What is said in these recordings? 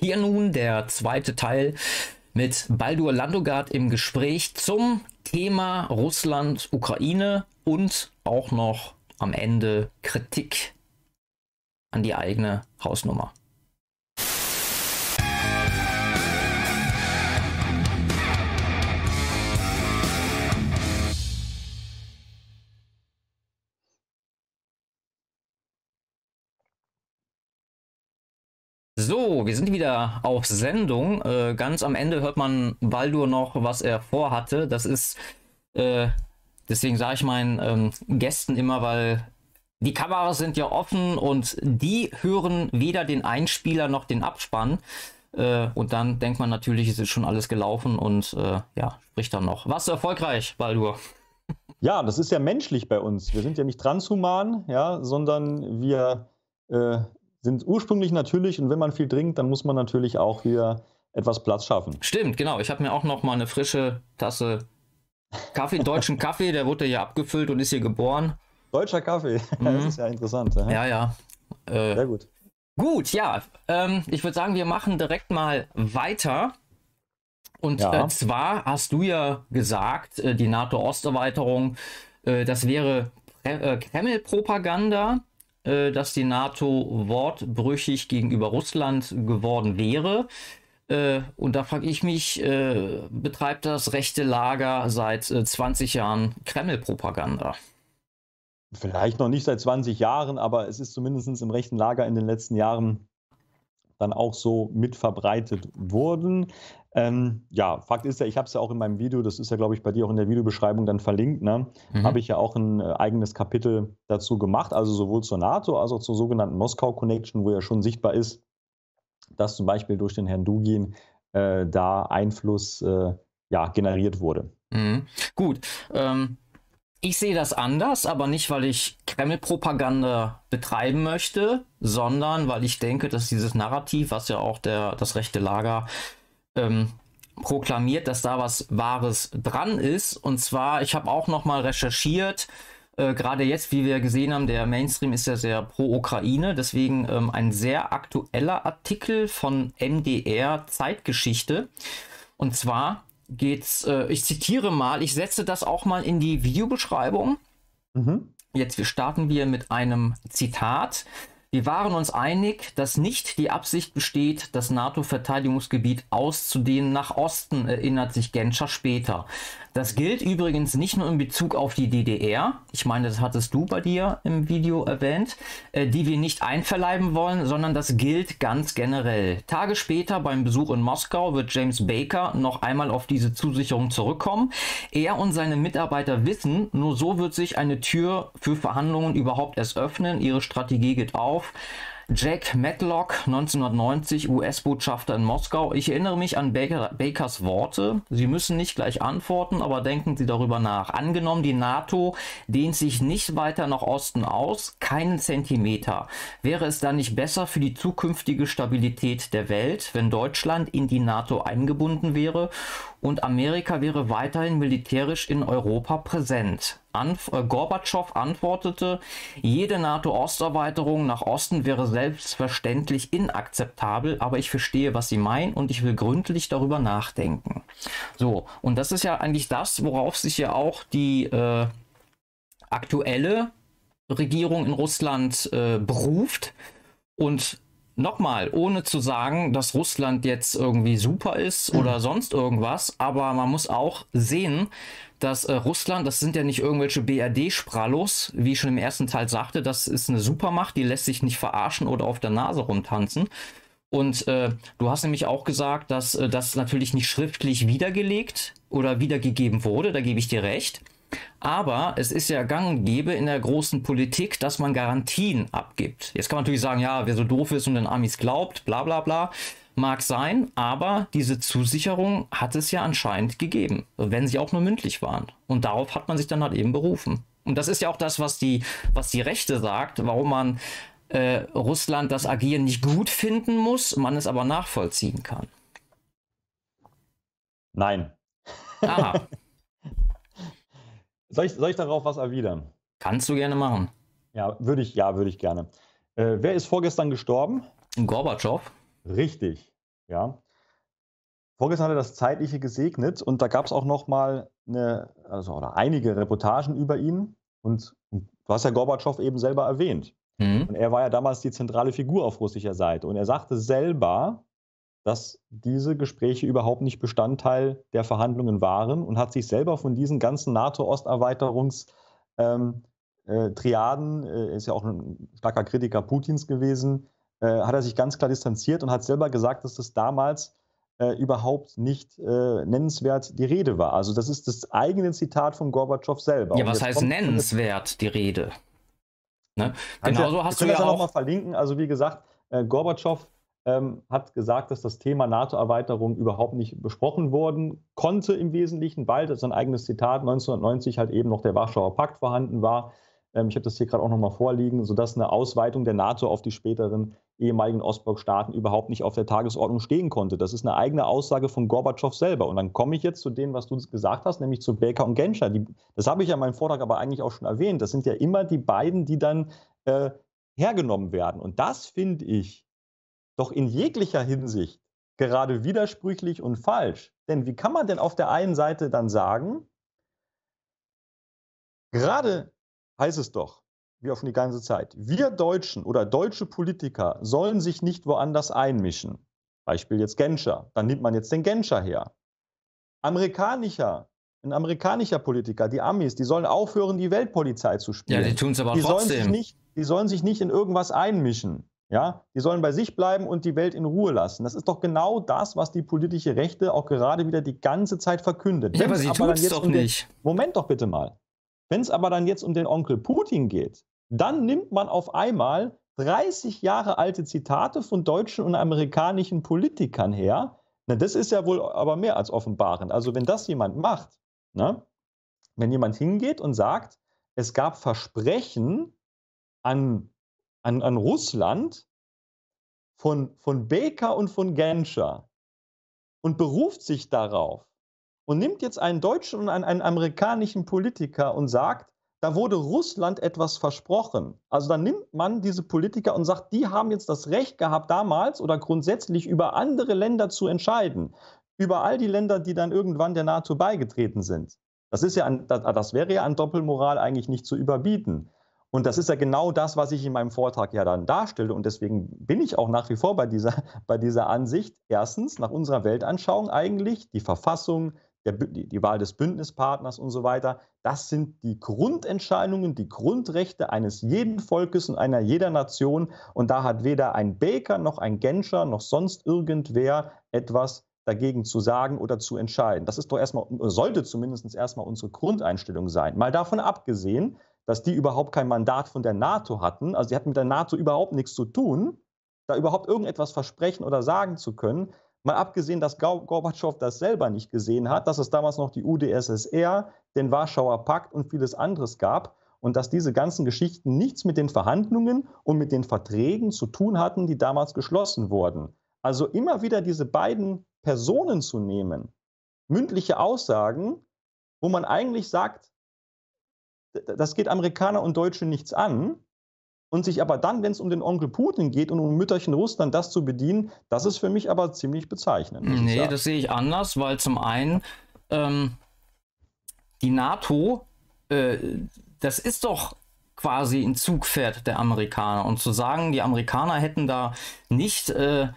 Hier nun der zweite Teil mit Baldur Landogard im Gespräch zum Thema Russland, Ukraine und auch noch am Ende Kritik an die eigene Hausnummer. Wir sind wieder auf Sendung. Äh, ganz am Ende hört man Baldur noch, was er vorhatte. Das ist, äh, deswegen sage ich meinen ähm, Gästen immer, weil die Kameras sind ja offen und die hören weder den Einspieler noch den Abspann. Äh, und dann denkt man natürlich, es ist schon alles gelaufen und äh, ja, spricht dann noch. Was erfolgreich, Baldur? Ja, das ist ja menschlich bei uns. Wir sind ja nicht transhuman, ja, sondern wir äh, sind ursprünglich natürlich und wenn man viel trinkt, dann muss man natürlich auch wieder etwas Platz schaffen. Stimmt, genau. Ich habe mir auch noch mal eine frische Tasse Kaffee, deutschen Kaffee, der wurde ja abgefüllt und ist hier geboren. Deutscher Kaffee, mhm. das ist ja interessant. Ja, ja. ja. Äh, Sehr gut. Gut, ja. Ähm, ich würde sagen, wir machen direkt mal weiter. Und ja. äh, zwar hast du ja gesagt, äh, die NATO-Osterweiterung, äh, das wäre äh, Kreml-Propaganda. Äh, dass die NATO wortbrüchig gegenüber Russland geworden wäre. Äh, und da frage ich mich, äh, betreibt das rechte Lager seit 20 Jahren Kreml-Propaganda? Vielleicht noch nicht seit 20 Jahren, aber es ist zumindest im rechten Lager in den letzten Jahren dann auch so mit verbreitet worden. Ähm, ja, Fakt ist ja, ich habe es ja auch in meinem Video, das ist ja, glaube ich, bei dir auch in der Videobeschreibung dann verlinkt, ne? Mhm. habe ich ja auch ein äh, eigenes Kapitel dazu gemacht, also sowohl zur NATO als auch zur sogenannten Moskau Connection, wo ja schon sichtbar ist, dass zum Beispiel durch den Herrn Dugin äh, da Einfluss äh, ja, generiert wurde. Mhm. Gut. Ähm, ich sehe das anders, aber nicht, weil ich Kreml-Propaganda betreiben möchte, sondern weil ich denke, dass dieses Narrativ, was ja auch der, das rechte Lager ähm, proklamiert, dass da was Wahres dran ist. Und zwar, ich habe auch noch mal recherchiert, äh, gerade jetzt, wie wir gesehen haben, der Mainstream ist ja sehr pro Ukraine, deswegen ähm, ein sehr aktueller Artikel von MDR Zeitgeschichte. Und zwar geht's, äh, ich zitiere mal, ich setze das auch mal in die Videobeschreibung. Mhm. Jetzt starten wir mit einem Zitat. Wir waren uns einig, dass nicht die Absicht besteht, das NATO-Verteidigungsgebiet auszudehnen nach Osten, erinnert sich Genscher später. Das gilt übrigens nicht nur in Bezug auf die DDR, ich meine, das hattest du bei dir im Video erwähnt, äh, die wir nicht einverleiben wollen, sondern das gilt ganz generell. Tage später beim Besuch in Moskau wird James Baker noch einmal auf diese Zusicherung zurückkommen. Er und seine Mitarbeiter wissen, nur so wird sich eine Tür für Verhandlungen überhaupt erst öffnen. Ihre Strategie geht auf. Jack Matlock, 1990 US-Botschafter in Moskau. Ich erinnere mich an Baker, Bakers Worte. Sie müssen nicht gleich antworten, aber denken Sie darüber nach. Angenommen, die NATO dehnt sich nicht weiter nach Osten aus, keinen Zentimeter. Wäre es dann nicht besser für die zukünftige Stabilität der Welt, wenn Deutschland in die NATO eingebunden wäre und Amerika wäre weiterhin militärisch in Europa präsent. Anf äh, Gorbatschow antwortete, jede NATO-Osterweiterung nach Osten wäre selbstverständlich inakzeptabel, aber ich verstehe, was Sie meinen und ich will gründlich darüber nachdenken. So, und das ist ja eigentlich das, worauf sich ja auch die äh, aktuelle Regierung in Russland äh, beruft. Und Nochmal, ohne zu sagen, dass Russland jetzt irgendwie super ist oder mhm. sonst irgendwas, aber man muss auch sehen, dass äh, Russland, das sind ja nicht irgendwelche BRD-Sprallos, wie ich schon im ersten Teil sagte, das ist eine Supermacht, die lässt sich nicht verarschen oder auf der Nase rumtanzen. Und äh, du hast nämlich auch gesagt, dass äh, das natürlich nicht schriftlich wiedergelegt oder wiedergegeben wurde, da gebe ich dir recht. Aber es ist ja gang und gäbe in der großen Politik, dass man Garantien abgibt. Jetzt kann man natürlich sagen, ja, wer so doof ist und den Amis glaubt, bla bla bla. Mag sein, aber diese Zusicherung hat es ja anscheinend gegeben, wenn sie auch nur mündlich waren. Und darauf hat man sich dann halt eben berufen. Und das ist ja auch das, was die, was die Rechte sagt, warum man äh, Russland das Agieren nicht gut finden muss, man es aber nachvollziehen kann. Nein. Aha. Soll ich, soll ich darauf was erwidern? Kannst du gerne machen. Ja, würde ich, ja, würde ich gerne. Äh, wer ist vorgestern gestorben? Gorbatschow. Richtig. Ja. Vorgestern hat er das Zeitliche gesegnet und da gab es auch noch mal eine, also oder einige Reportagen über ihn. Und, und du hast ja Gorbatschow eben selber erwähnt. Mhm. Und er war ja damals die zentrale Figur auf russischer Seite. Und er sagte selber, dass diese Gespräche überhaupt nicht Bestandteil der Verhandlungen waren und hat sich selber von diesen ganzen NATO-Osterweiterungs-Triaden, ähm, äh, äh, ist ja auch ein starker Kritiker Putins gewesen, äh, hat er sich ganz klar distanziert und hat selber gesagt, dass das damals überhaupt nicht nennenswert die Rede war. Also das ist das eigene Zitat von Gorbatschow selber. Ja, was heißt nennenswert die Rede? Ne? Genauso hast du ja auch... noch mal verlinken. Also wie gesagt, Gorbatschow ähm, hat gesagt, dass das Thema NATO-Erweiterung überhaupt nicht besprochen worden konnte im Wesentlichen, weil das ein eigenes Zitat 1990 halt eben noch der Warschauer Pakt vorhanden war. Ähm, ich habe das hier gerade auch nochmal vorliegen, sodass eine Ausweitung der NATO auf die späteren ehemaligen Ostblockstaaten überhaupt nicht auf der Tagesordnung stehen konnte. Das ist eine eigene Aussage von Gorbatschow selber. Und dann komme ich jetzt zu dem, was du gesagt hast, nämlich zu Baker und Genscher. Die, das habe ich ja in meinem Vortrag aber eigentlich auch schon erwähnt. Das sind ja immer die beiden, die dann äh, hergenommen werden. Und das finde ich doch in jeglicher Hinsicht gerade widersprüchlich und falsch. Denn wie kann man denn auf der einen Seite dann sagen, gerade heißt es doch, wie auch schon die ganze Zeit, wir Deutschen oder deutsche Politiker sollen sich nicht woanders einmischen. Beispiel jetzt Genscher. Dann nimmt man jetzt den Genscher her. Amerikanischer, ein amerikanischer Politiker, die Amis, die sollen aufhören, die Weltpolizei zu spielen. Ja, die tun es aber die trotzdem. Sollen sich nicht, die sollen sich nicht in irgendwas einmischen. Ja, die sollen bei sich bleiben und die Welt in Ruhe lassen. Das ist doch genau das, was die politische Rechte auch gerade wieder die ganze Zeit verkündet. Ja, aber sie tut es doch um nicht. Den, Moment doch bitte mal. Wenn es aber dann jetzt um den Onkel Putin geht, dann nimmt man auf einmal 30 Jahre alte Zitate von deutschen und amerikanischen Politikern her. Na, das ist ja wohl aber mehr als offenbarend. Also wenn das jemand macht, ne? wenn jemand hingeht und sagt, es gab Versprechen an an, an Russland von, von Baker und von Genscher und beruft sich darauf und nimmt jetzt einen deutschen und einen, einen amerikanischen Politiker und sagt, da wurde Russland etwas versprochen. Also dann nimmt man diese Politiker und sagt, die haben jetzt das Recht gehabt, damals oder grundsätzlich über andere Länder zu entscheiden. Über all die Länder, die dann irgendwann der NATO beigetreten sind. Das, ist ja ein, das wäre ja an Doppelmoral eigentlich nicht zu überbieten. Und das ist ja genau das, was ich in meinem Vortrag ja dann darstelle. Und deswegen bin ich auch nach wie vor bei dieser, bei dieser Ansicht. Erstens, nach unserer Weltanschauung eigentlich, die Verfassung, der, die, die Wahl des Bündnispartners und so weiter, das sind die Grundentscheidungen, die Grundrechte eines jeden Volkes und einer jeder Nation. Und da hat weder ein Baker noch ein Genscher noch sonst irgendwer etwas dagegen zu sagen oder zu entscheiden. Das ist doch erstmal, sollte zumindest erstmal unsere Grundeinstellung sein. Mal davon abgesehen, dass die überhaupt kein Mandat von der NATO hatten. Also die hatten mit der NATO überhaupt nichts zu tun, da überhaupt irgendetwas versprechen oder sagen zu können. Mal abgesehen, dass Gorbatschow das selber nicht gesehen hat, dass es damals noch die UdSSR, den Warschauer Pakt und vieles anderes gab und dass diese ganzen Geschichten nichts mit den Verhandlungen und mit den Verträgen zu tun hatten, die damals geschlossen wurden. Also immer wieder diese beiden Personen zu nehmen, mündliche Aussagen, wo man eigentlich sagt, das geht Amerikaner und Deutsche nichts an. Und sich aber dann, wenn es um den Onkel Putin geht und um Mütterchen Russland das zu bedienen, das ist für mich aber ziemlich bezeichnend. Nee, das sehe ich anders, weil zum einen ähm, die NATO, äh, das ist doch quasi ein Zugpferd der Amerikaner. Und zu sagen, die Amerikaner hätten da nicht äh,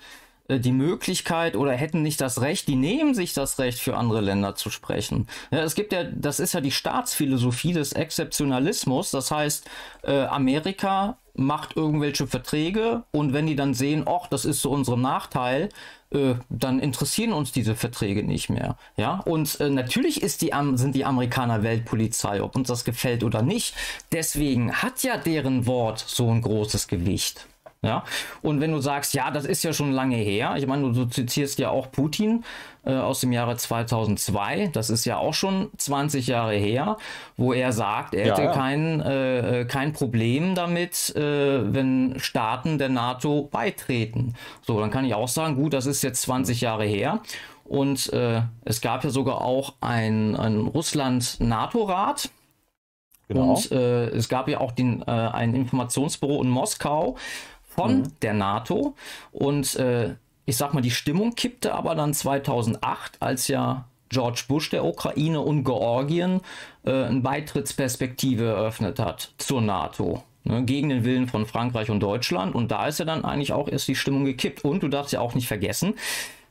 die Möglichkeit oder hätten nicht das Recht, die nehmen sich das Recht, für andere Länder zu sprechen. Ja, es gibt ja, das ist ja die Staatsphilosophie des Exzeptionalismus. Das heißt, äh, Amerika macht irgendwelche Verträge und wenn die dann sehen, ach, das ist zu unserem Nachteil, äh, dann interessieren uns diese Verträge nicht mehr. Ja, und äh, natürlich ist die, sind die Amerikaner Weltpolizei, ob uns das gefällt oder nicht. Deswegen hat ja deren Wort so ein großes Gewicht. Ja, und wenn du sagst, ja, das ist ja schon lange her, ich meine, du zitierst ja auch Putin äh, aus dem Jahre 2002, das ist ja auch schon 20 Jahre her, wo er sagt, er ja, hätte ja. Kein, äh, äh, kein Problem damit, äh, wenn Staaten der NATO beitreten. So, dann kann ich auch sagen, gut, das ist jetzt 20 Jahre her. Und äh, es gab ja sogar auch ein, ein Russland-NATO-Rat, Genau. Und äh, es gab ja auch den, äh, ein Informationsbüro in Moskau, von mhm. der NATO. Und äh, ich sag mal, die Stimmung kippte aber dann 2008, als ja George Bush der Ukraine und Georgien äh, eine Beitrittsperspektive eröffnet hat zur NATO. Ne, gegen den Willen von Frankreich und Deutschland. Und da ist ja dann eigentlich auch erst die Stimmung gekippt. Und du darfst ja auch nicht vergessen,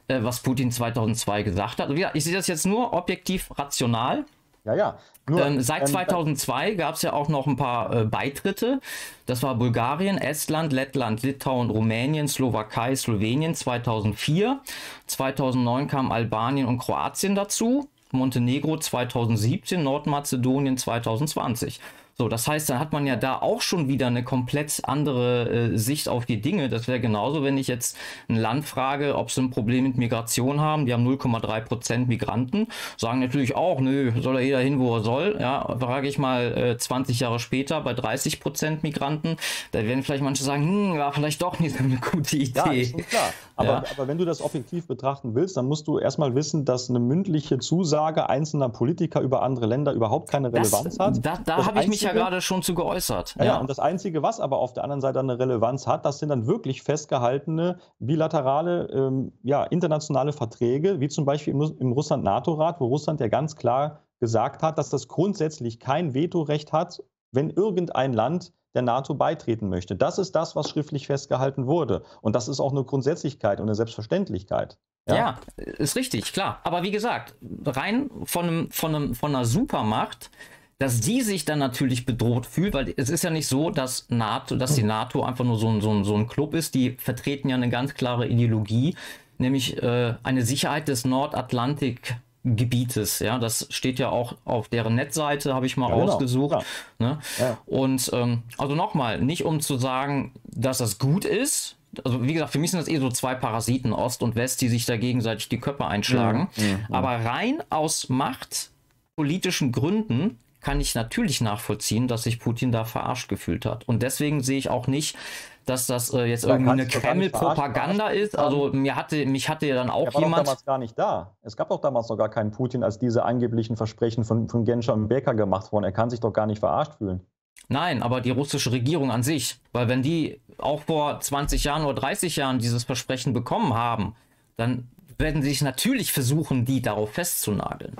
äh, was Putin 2002 gesagt hat. Ich sehe das jetzt nur objektiv rational. Ja, ja. Nur, ähm, seit 2002 gab es ja auch noch ein paar äh, Beitritte. Das war Bulgarien, Estland, Lettland, Litauen, Rumänien, Slowakei, Slowenien 2004. 2009 kam Albanien und Kroatien dazu. Montenegro 2017, Nordmazedonien 2020. So, das heißt, dann hat man ja da auch schon wieder eine komplett andere äh, Sicht auf die Dinge. Das wäre genauso, wenn ich jetzt ein Land frage, ob sie ein Problem mit Migration haben. Die haben 0,3 Prozent Migranten. Sagen natürlich auch, nö, soll er jeder hin, wo er soll. Ja, frage ich mal äh, 20 Jahre später bei 30 Prozent Migranten. Da werden vielleicht manche sagen, hm, war vielleicht doch nicht so eine gute Idee. Ja, ist schon klar. Aber, ja. aber wenn du das objektiv betrachten willst, dann musst du erstmal wissen, dass eine mündliche Zusage einzelner Politiker über andere Länder überhaupt keine Relevanz das, hat. Da, da habe ich mich ja ja gerade schon zu geäußert. Ja, ja, und das Einzige, was aber auf der anderen Seite eine Relevanz hat, das sind dann wirklich festgehaltene bilaterale, ähm, ja, internationale Verträge, wie zum Beispiel im, im Russland-NATO-Rat, wo Russland ja ganz klar gesagt hat, dass das grundsätzlich kein Vetorecht hat, wenn irgendein Land der NATO beitreten möchte. Das ist das, was schriftlich festgehalten wurde. Und das ist auch eine Grundsätzlichkeit und eine Selbstverständlichkeit. Ja, ja ist richtig, klar. Aber wie gesagt, rein von, einem, von, einem, von einer Supermacht dass die sich dann natürlich bedroht fühlt, weil es ist ja nicht so, dass NATO, dass die NATO einfach nur so ein, so ein, so ein Club ist. Die vertreten ja eine ganz klare Ideologie, nämlich äh, eine Sicherheit des Nordatlantik. Gebietes, ja, das steht ja auch auf deren Netzseite, habe ich mal ja, genau. ausgesucht. Ne? Ja. Und ähm, also nochmal, nicht um zu sagen, dass das gut ist, also wie gesagt, für mich sind das eh so zwei Parasiten, Ost und West, die sich da gegenseitig die Köpfe einschlagen. Mhm. Mhm. Aber rein aus machtpolitischen Gründen kann ich natürlich nachvollziehen, dass sich Putin da verarscht gefühlt hat. Und deswegen sehe ich auch nicht, dass das äh, jetzt da irgendwie eine Kreml-Propaganda ist. Also mir hatte, mich hatte ja dann auch er war jemand. Damals gar nicht da. Es gab doch damals noch gar keinen Putin, als diese angeblichen Versprechen von, von Genscher und Becker gemacht wurden. Er kann sich doch gar nicht verarscht fühlen. Nein, aber die russische Regierung an sich, weil wenn die auch vor 20 Jahren oder 30 Jahren dieses Versprechen bekommen haben, dann werden sie sich natürlich versuchen, die darauf festzunageln.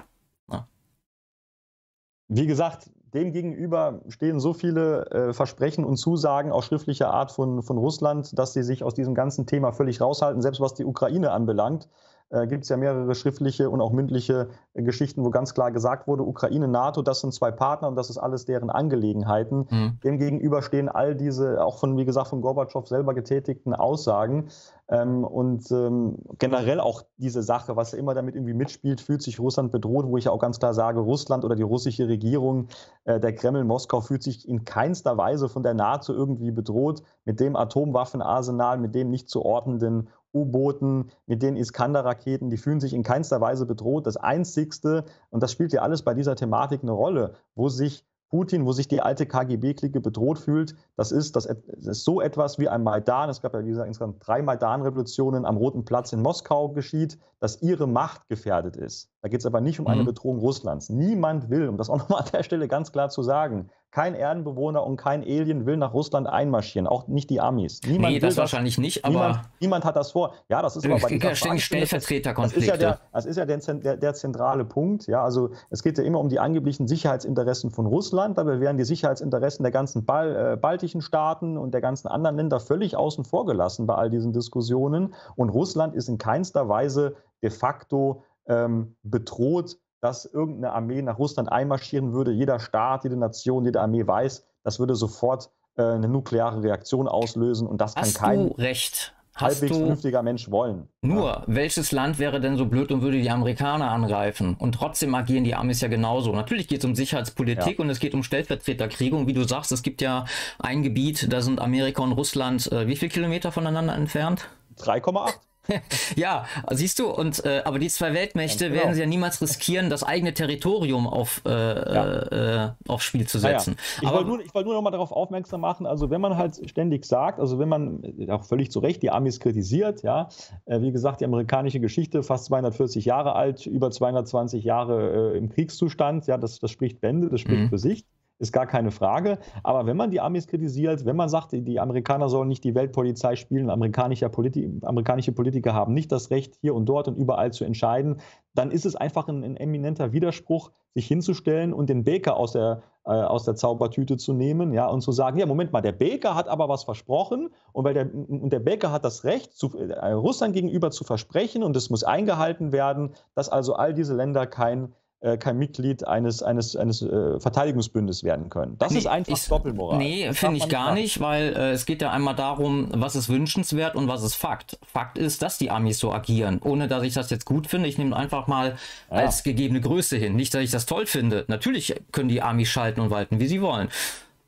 Wie gesagt, demgegenüber stehen so viele äh, Versprechen und Zusagen auch schriftlicher Art von, von Russland, dass sie sich aus diesem ganzen Thema völlig raushalten, selbst was die Ukraine anbelangt äh, gibt es ja mehrere schriftliche und auch mündliche äh, Geschichten, wo ganz klar gesagt wurde, Ukraine, NATO, das sind zwei Partner und das ist alles deren Angelegenheiten. Mhm. Demgegenüber stehen all diese, auch von, wie gesagt, von Gorbatschow selber getätigten Aussagen. Ähm, und ähm, generell auch diese Sache, was immer damit irgendwie mitspielt, fühlt sich Russland bedroht, wo ich auch ganz klar sage, Russland oder die russische Regierung, äh, der Kreml, Moskau fühlt sich in keinster Weise von der NATO irgendwie bedroht. Mit dem Atomwaffenarsenal, mit dem nicht zu ordnenden U-Booten, mit den Iskander-Raketen, die fühlen sich in keinster Weise bedroht. Das Einzigste, und das spielt ja alles bei dieser Thematik eine Rolle, wo sich Putin, wo sich die alte KGB-Clique bedroht fühlt, das ist, das ist so etwas wie ein Maidan. Es gab ja, wie gesagt, insgesamt drei Maidan-Revolutionen am Roten Platz in Moskau geschieht, dass ihre Macht gefährdet ist. Da geht es aber nicht um eine mhm. Bedrohung Russlands. Niemand will, um das auch nochmal an der Stelle ganz klar zu sagen, kein Erdenbewohner und kein Alien will nach Russland einmarschieren, auch nicht die Amis. Niemand nee, das, das wahrscheinlich nicht, aber. Niemand, niemand, hat das vor. Ja, das ist aber bei dieser Stellvertreterkonflikte. Das ist ja, der, das ist ja der, der, der, zentrale Punkt. Ja, also es geht ja immer um die angeblichen Sicherheitsinteressen von Russland. Dabei werden die Sicherheitsinteressen der ganzen Bal, äh, baltischen Staaten und der ganzen anderen Länder völlig außen vor gelassen bei all diesen Diskussionen. Und Russland ist in keinster Weise de facto ähm, bedroht dass irgendeine Armee nach Russland einmarschieren würde. Jeder Staat, jede Nation, jede Armee weiß, das würde sofort äh, eine nukleare Reaktion auslösen und das Hast kann kein du recht. halbwegs vernünftiger Mensch wollen. Nur, ja. welches Land wäre denn so blöd und würde die Amerikaner angreifen? Und trotzdem agieren die Amis ja genauso. Natürlich geht es um Sicherheitspolitik ja. und es geht um Stellvertreterkriege. Und wie du sagst, es gibt ja ein Gebiet, da sind Amerika und Russland äh, wie viele Kilometer voneinander entfernt? 3,8 ja, siehst du, und äh, aber die zwei Weltmächte genau. werden sie ja niemals riskieren, das eigene Territorium auf, äh, ja. äh, aufs Spiel zu setzen. Ja, Ich wollte nur, wollt nur noch mal darauf aufmerksam machen, also wenn man halt ständig sagt, also wenn man äh, auch völlig zu Recht die Amis kritisiert, ja, äh, wie gesagt, die amerikanische Geschichte, fast 240 Jahre alt, über 220 Jahre äh, im Kriegszustand, ja, das, das spricht Bände, das spricht mhm. für sich ist gar keine Frage. Aber wenn man die Amis kritisiert, wenn man sagt, die Amerikaner sollen nicht die Weltpolizei spielen, amerikanische, Politi amerikanische Politiker haben nicht das Recht, hier und dort und überall zu entscheiden, dann ist es einfach ein, ein eminenter Widerspruch, sich hinzustellen und den Baker aus der, äh, aus der Zaubertüte zu nehmen ja, und zu sagen, ja, Moment mal, der Baker hat aber was versprochen und, weil der, und der Baker hat das Recht, zu, äh, Russland gegenüber zu versprechen und es muss eingehalten werden, dass also all diese Länder kein äh, kein Mitglied eines, eines, eines äh, Verteidigungsbündes werden können. Das nee, ist einfach ich, Doppelmoral. Nee, finde ich gar nicht, weil äh, es geht ja einmal darum, was ist wünschenswert und was ist Fakt. Fakt ist, dass die Amis so agieren, ohne dass ich das jetzt gut finde. Ich nehme einfach mal ja. als gegebene Größe hin. Nicht, dass ich das toll finde. Natürlich können die Amis schalten und walten, wie sie wollen.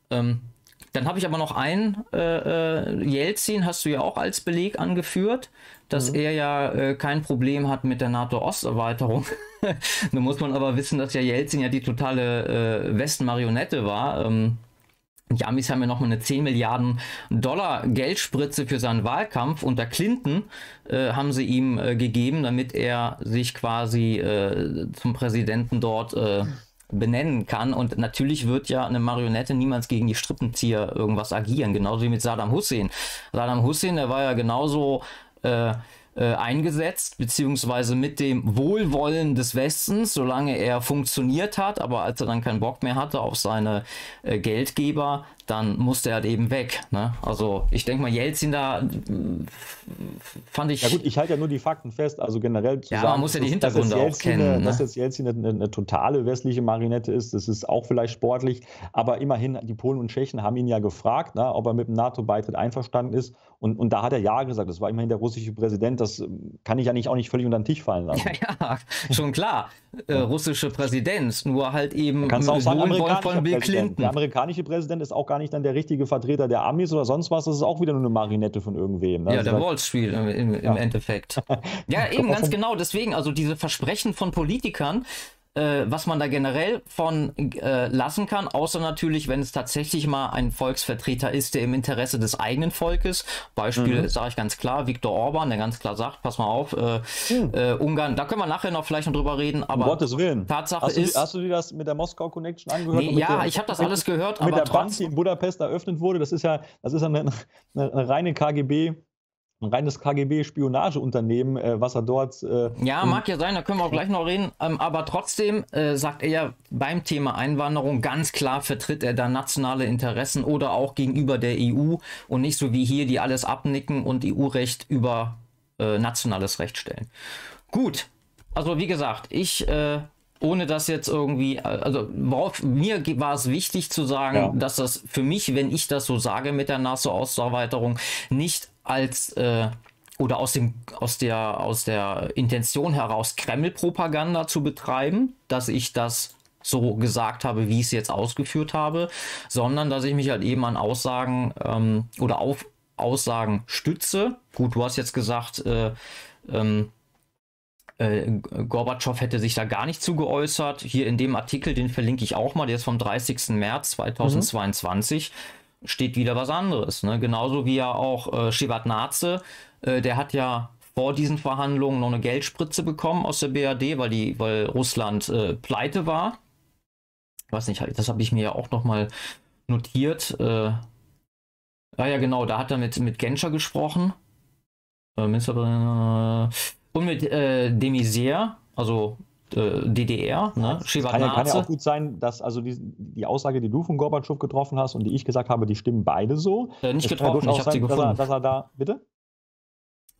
Ähm, dann habe ich aber noch einen, äh, äh, Jelzin hast du ja auch als Beleg angeführt, dass mhm. er ja äh, kein Problem hat mit der NATO-Osterweiterung. da muss man aber wissen, dass ja Jelzin ja die totale äh, Westen-Marionette war. Ähm, die Amis haben ja nochmal eine 10 Milliarden Dollar Geldspritze für seinen Wahlkampf unter Clinton äh, haben sie ihm äh, gegeben, damit er sich quasi äh, zum Präsidenten dort äh, benennen kann. Und natürlich wird ja eine Marionette niemals gegen die Strippenzieher irgendwas agieren, genauso wie mit Saddam Hussein. Saddam Hussein, der war ja genauso äh, äh, eingesetzt, beziehungsweise mit dem Wohlwollen des Westens, solange er funktioniert hat, aber als er dann keinen Bock mehr hatte auf seine äh, Geldgeber, dann musste er halt eben weg. Ne? Also ich denke mal, Jelzin da fand ich. Ja gut, ich halte ja nur die Fakten fest. Also generell zu ja, sagen, man muss ja die Hintergründe auch kennen. Eine, ne? Dass jetzt Jelzin eine, eine, totale westliche Marinette ist, das ist auch vielleicht sportlich. Aber immerhin, die Polen und Tschechen haben ihn ja gefragt, ne, ob er mit dem NATO-Beitritt einverstanden ist. Und, und da hat er ja gesagt. Das war immerhin der russische Präsident. Das kann ich ja nicht auch nicht völlig unter den Tisch fallen lassen. Ja, ja schon klar. äh, russische Präsident, nur halt eben kannst auch sagen, von Bill Clinton. Der amerikanische Präsident ist auch gar nicht dann der richtige Vertreter der Amis oder sonst was. Das ist auch wieder nur eine Marinette von irgendwem. Ne? Ja, der Wall Street im, im, im ja. Endeffekt. ja, eben ganz genau. Deswegen, also diese Versprechen von Politikern, äh, was man da generell von äh, lassen kann, außer natürlich, wenn es tatsächlich mal ein Volksvertreter ist, der im Interesse des eigenen Volkes, Beispiel mhm. sage ich ganz klar, Viktor Orban, der ganz klar sagt, pass mal auf, äh, mhm. Ungarn, da können wir nachher noch vielleicht noch drüber reden, aber um Gottes Willen. Tatsache hast du, ist... Hast du dir das mit der Moskau Connection angehört? Nee, ja, der, ich habe das alles gehört, mit aber der Bank, die in Budapest eröffnet wurde, das ist ja, das ist eine, eine, eine reine KGB- ein reines KGB-Spionageunternehmen, äh, was er dort. Äh, ja, mag ja sein, da können wir auch gleich noch reden. Ähm, aber trotzdem äh, sagt er ja beim Thema Einwanderung ganz klar, vertritt er da nationale Interessen oder auch gegenüber der EU und nicht so wie hier, die alles abnicken und EU-Recht über äh, nationales Recht stellen. Gut, also wie gesagt, ich äh, ohne das jetzt irgendwie, also worauf, mir war es wichtig zu sagen, ja. dass das für mich, wenn ich das so sage mit der NATO-Osterweiterung, nicht als äh, oder aus, dem, aus, der, aus der Intention heraus Kreml-Propaganda zu betreiben, dass ich das so gesagt habe, wie ich es jetzt ausgeführt habe, sondern dass ich mich halt eben an Aussagen ähm, oder auf Aussagen stütze. Gut, du hast jetzt gesagt, äh, ähm, äh, Gorbatschow hätte sich da gar nicht zu geäußert. Hier in dem Artikel, den verlinke ich auch mal, der ist vom 30. März 2022. Mhm steht wieder was anderes. Ne? Genauso wie ja auch äh, Shevardnadze, äh, der hat ja vor diesen Verhandlungen noch eine Geldspritze bekommen aus der BRD, weil, die, weil Russland äh, pleite war. Ich weiß nicht, das habe ich mir ja auch noch mal notiert. Äh, ja, ja, genau, da hat er mit, mit Genscher gesprochen. Äh, und mit äh, Demisier, also DDR, ne? Kann ja, kann ja auch gut sein, dass also die, die Aussage, die du von Gorbatschow getroffen hast und die ich gesagt habe, die stimmen beide so. Äh, nicht es getroffen, ich habe sie gefunden. Dass er, dass er da, bitte?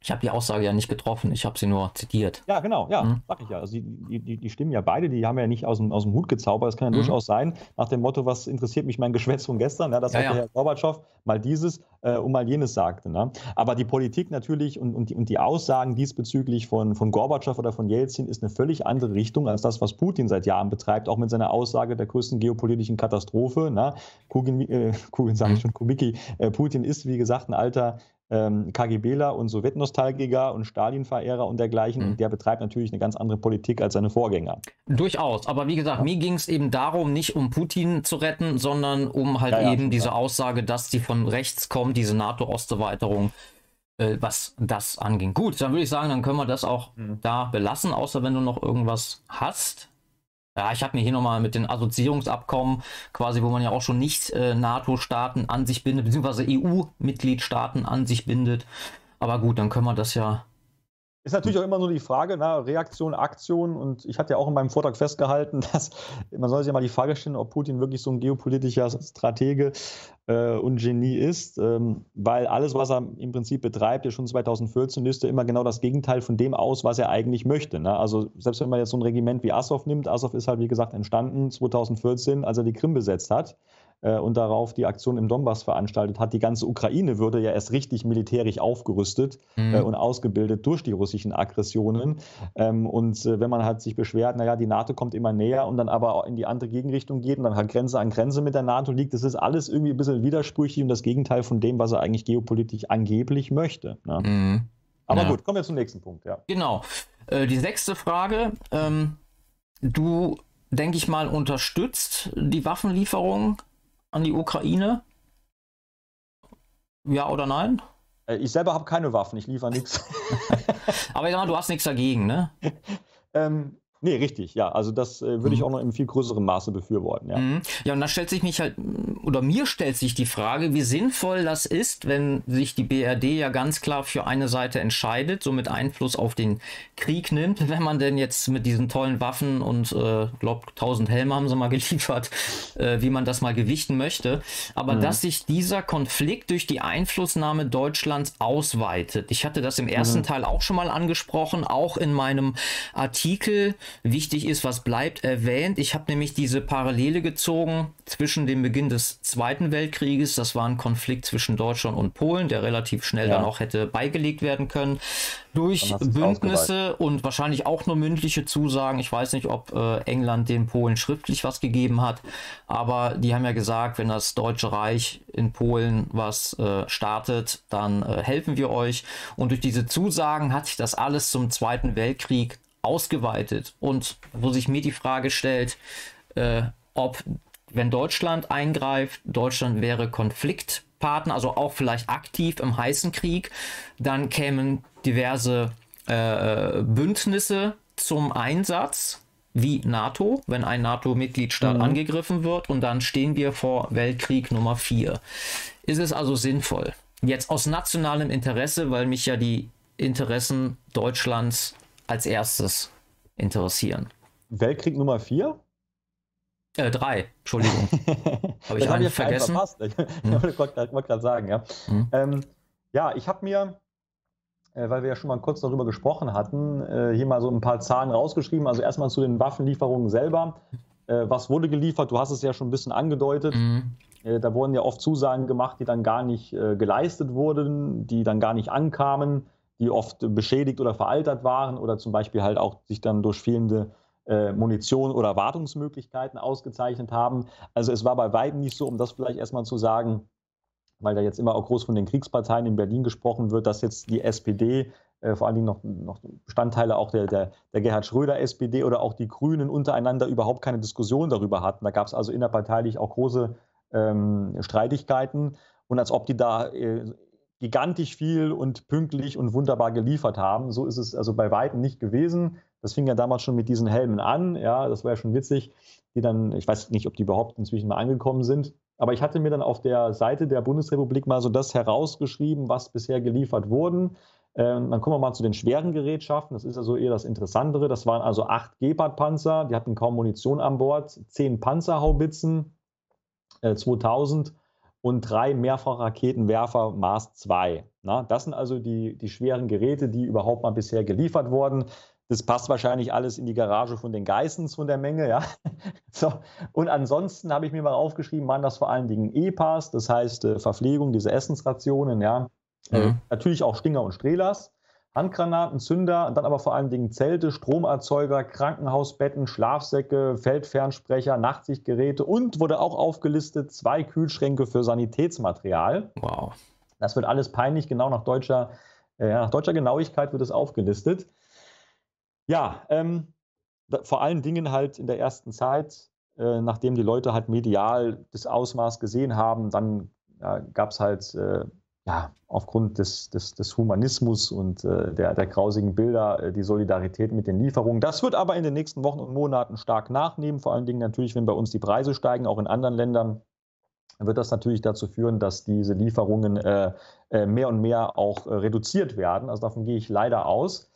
Ich habe die Aussage ja nicht getroffen, ich habe sie nur zitiert. Ja, genau, ja, mhm. sag ich ja. Also die, die, die, stimmen ja beide, die haben ja nicht aus dem, aus dem Hut gezaubert. Das kann ja mhm. durchaus sein, nach dem Motto, was interessiert mich mein Geschwätz von gestern, ja, dass ja, ja. Herr Gorbatschow mal dieses äh, und mal jenes sagte. Ne? Aber die Politik natürlich und, und, die, und die Aussagen diesbezüglich von, von Gorbatschow oder von Jelzin ist eine völlig andere Richtung als das, was Putin seit Jahren betreibt, auch mit seiner Aussage der größten geopolitischen Katastrophe. Ne? Kugin, äh, Kugin sage ich mhm. schon, Kubicki, äh, Putin ist, wie gesagt, ein alter ähm, KGBler und Sowjetnostalgiker und Stalin-Verehrer und dergleichen. Mhm. Und der betreibt natürlich eine ganz andere Politik als seine Vorgänger. Durchaus. Aber wie gesagt, ja. mir ging es eben darum, nicht um Putin zu retten, sondern um halt ja, eben diese Aussage, dass die von rechts kommt, diese NATO-Osterweiterung, äh, was das anging. Gut, dann würde ich sagen, dann können wir das auch mhm. da belassen, außer wenn du noch irgendwas hast. Ja, ich habe mir hier nochmal mit den Assoziierungsabkommen, quasi, wo man ja auch schon nicht äh, NATO-Staaten an sich bindet, beziehungsweise EU-Mitgliedstaaten an sich bindet. Aber gut, dann können wir das ja ist natürlich auch immer nur die Frage, na, Reaktion, Aktion. Und ich hatte ja auch in meinem Vortrag festgehalten, dass man soll sich ja mal die Frage stellen, ob Putin wirklich so ein geopolitischer Stratege äh, und Genie ist, ähm, weil alles, was er im Prinzip betreibt, ja schon 2014 löst er immer genau das Gegenteil von dem aus, was er eigentlich möchte. Ne? Also selbst wenn man jetzt so ein Regiment wie Azov nimmt, Azov ist halt wie gesagt entstanden 2014, als er die Krim besetzt hat und darauf die Aktion im Donbass veranstaltet hat. Die ganze Ukraine würde ja erst richtig militärisch aufgerüstet mhm. äh, und ausgebildet durch die russischen Aggressionen. Ähm, und äh, wenn man halt sich beschwert, naja, die NATO kommt immer näher und dann aber auch in die andere Gegenrichtung geht und dann halt Grenze an Grenze mit der NATO liegt, das ist alles irgendwie ein bisschen widersprüchlich und das Gegenteil von dem, was er eigentlich geopolitisch angeblich möchte. Ne? Mhm. Aber ja. gut, kommen wir zum nächsten Punkt. Ja. Genau. Äh, die sechste Frage. Ähm, du, denke ich mal, unterstützt die Waffenlieferung an die Ukraine? Ja oder nein? Äh, ich selber habe keine Waffen, ich liefere nichts. Aber ich sag mal, du hast nichts dagegen, ne? ähm, Nee, richtig, ja. Also das äh, würde ich mhm. auch noch in viel größerem Maße befürworten, ja. Mhm. Ja, und da stellt sich mich halt, oder mir stellt sich die Frage, wie sinnvoll das ist, wenn sich die BRD ja ganz klar für eine Seite entscheidet, somit Einfluss auf den Krieg nimmt, wenn man denn jetzt mit diesen tollen Waffen und, äh, glaub, 1000 Helme haben sie mal geliefert, äh, wie man das mal gewichten möchte. Aber mhm. dass sich dieser Konflikt durch die Einflussnahme Deutschlands ausweitet. Ich hatte das im ersten mhm. Teil auch schon mal angesprochen, auch in meinem Artikel wichtig ist, was bleibt, erwähnt. Ich habe nämlich diese Parallele gezogen zwischen dem Beginn des Zweiten Weltkrieges, das war ein Konflikt zwischen Deutschland und Polen, der relativ schnell ja. dann auch hätte beigelegt werden können, durch Bündnisse und wahrscheinlich auch nur mündliche Zusagen. Ich weiß nicht, ob äh, England den Polen schriftlich was gegeben hat, aber die haben ja gesagt, wenn das Deutsche Reich in Polen was äh, startet, dann äh, helfen wir euch. Und durch diese Zusagen hat sich das alles zum Zweiten Weltkrieg ausgeweitet. Und wo sich mir die Frage stellt, äh, ob, wenn Deutschland eingreift, Deutschland wäre Konfliktpartner, also auch vielleicht aktiv im heißen Krieg, dann kämen diverse äh, Bündnisse zum Einsatz, wie NATO, wenn ein NATO-Mitgliedstaat mhm. angegriffen wird, und dann stehen wir vor Weltkrieg Nummer 4. Ist es also sinnvoll? Jetzt aus nationalem Interesse, weil mich ja die Interessen Deutschlands als erstes interessieren? Weltkrieg Nummer 4? Äh, drei, Entschuldigung. habe ich einen vergessen? Verpasst. Ich hm. wollte gerade sagen, ja. Hm. Ähm, ja, ich habe mir, äh, weil wir ja schon mal kurz darüber gesprochen hatten, äh, hier mal so ein paar Zahlen rausgeschrieben. Also erstmal zu den Waffenlieferungen selber. Äh, was wurde geliefert? Du hast es ja schon ein bisschen angedeutet. Mhm. Äh, da wurden ja oft Zusagen gemacht, die dann gar nicht äh, geleistet wurden, die dann gar nicht ankamen die oft beschädigt oder veraltert waren oder zum Beispiel halt auch sich dann durch fehlende äh, Munition oder Wartungsmöglichkeiten ausgezeichnet haben. Also es war bei weitem nicht so, um das vielleicht erstmal zu sagen, weil da jetzt immer auch groß von den Kriegsparteien in Berlin gesprochen wird, dass jetzt die SPD, äh, vor allen Dingen noch, noch Bestandteile auch der, der, der, Gerhard Schröder SPD oder auch die Grünen untereinander überhaupt keine Diskussion darüber hatten. Da gab es also innerparteilich auch große ähm, Streitigkeiten und als ob die da äh, gigantisch viel und pünktlich und wunderbar geliefert haben. So ist es also bei Weitem nicht gewesen. Das fing ja damals schon mit diesen Helmen an. Ja, das war ja schon witzig. Die dann, ich weiß nicht, ob die überhaupt inzwischen mal angekommen sind. Aber ich hatte mir dann auf der Seite der Bundesrepublik mal so das herausgeschrieben, was bisher geliefert wurden. Ähm, dann kommen wir mal zu den schweren Gerätschaften. Das ist also eher das Interessantere. Das waren also acht Gepard-Panzer. Die hatten kaum Munition an Bord. Zehn Panzerhaubitzen. Äh, 2000 und drei Mehrfachraketenwerfer Mars 2. Na, das sind also die, die schweren Geräte, die überhaupt mal bisher geliefert wurden. Das passt wahrscheinlich alles in die Garage von den Geissens von der Menge, ja. So. Und ansonsten habe ich mir mal aufgeschrieben, waren das vor allen Dingen EPAs, das heißt äh, Verpflegung, diese Essensrationen, ja. Äh, mhm. Äh, natürlich auch Stinger und Strehlers. Handgranaten, Zünder, dann aber vor allen Dingen Zelte, Stromerzeuger, Krankenhausbetten, Schlafsäcke, Feldfernsprecher, Nachtsichtgeräte und wurde auch aufgelistet zwei Kühlschränke für Sanitätsmaterial. Wow. Das wird alles peinlich, genau nach deutscher, äh, nach deutscher Genauigkeit wird es aufgelistet. Ja, ähm, da, vor allen Dingen halt in der ersten Zeit, äh, nachdem die Leute halt medial das Ausmaß gesehen haben, dann ja, gab es halt äh, ja, aufgrund des, des, des Humanismus und äh, der, der grausigen Bilder äh, die Solidarität mit den Lieferungen. Das wird aber in den nächsten Wochen und Monaten stark nachnehmen, vor allen Dingen natürlich, wenn bei uns die Preise steigen, auch in anderen Ländern wird das natürlich dazu führen, dass diese Lieferungen äh, äh mehr und mehr auch äh, reduziert werden. Also davon gehe ich leider aus.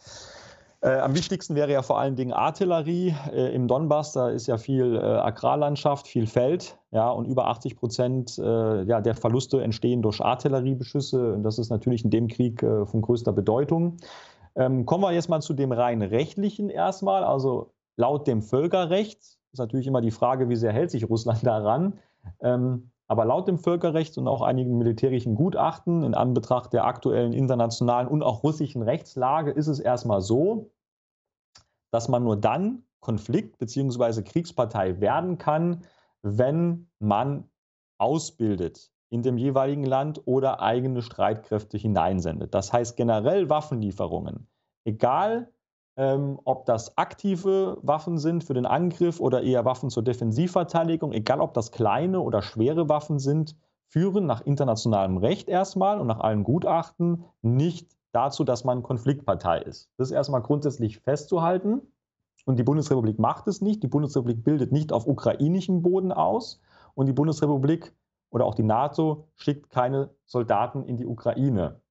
Äh, am wichtigsten wäre ja vor allen Dingen Artillerie. Äh, Im Donbass, da ist ja viel äh, Agrarlandschaft, viel Feld, ja, und über 80 Prozent äh, ja, der Verluste entstehen durch Artilleriebeschüsse. Und das ist natürlich in dem Krieg äh, von größter Bedeutung. Ähm, kommen wir jetzt mal zu dem rein rechtlichen erstmal. Also laut dem Völkerrecht ist natürlich immer die Frage, wie sehr hält sich Russland daran. Ähm, aber laut dem Völkerrecht und auch einigen militärischen Gutachten in Anbetracht der aktuellen internationalen und auch russischen Rechtslage ist es erstmal so, dass man nur dann Konflikt- bzw. Kriegspartei werden kann, wenn man ausbildet in dem jeweiligen Land oder eigene Streitkräfte hineinsendet. Das heißt generell Waffenlieferungen, egal ähm, ob das aktive Waffen sind für den Angriff oder eher Waffen zur Defensivverteidigung, egal ob das kleine oder schwere Waffen sind, führen nach internationalem Recht erstmal und nach allen Gutachten nicht dazu, dass man Konfliktpartei ist. Das ist erstmal grundsätzlich festzuhalten. Und die Bundesrepublik macht es nicht. Die Bundesrepublik bildet nicht auf ukrainischem Boden aus. Und die Bundesrepublik oder auch die NATO schickt keine Soldaten in die Ukraine.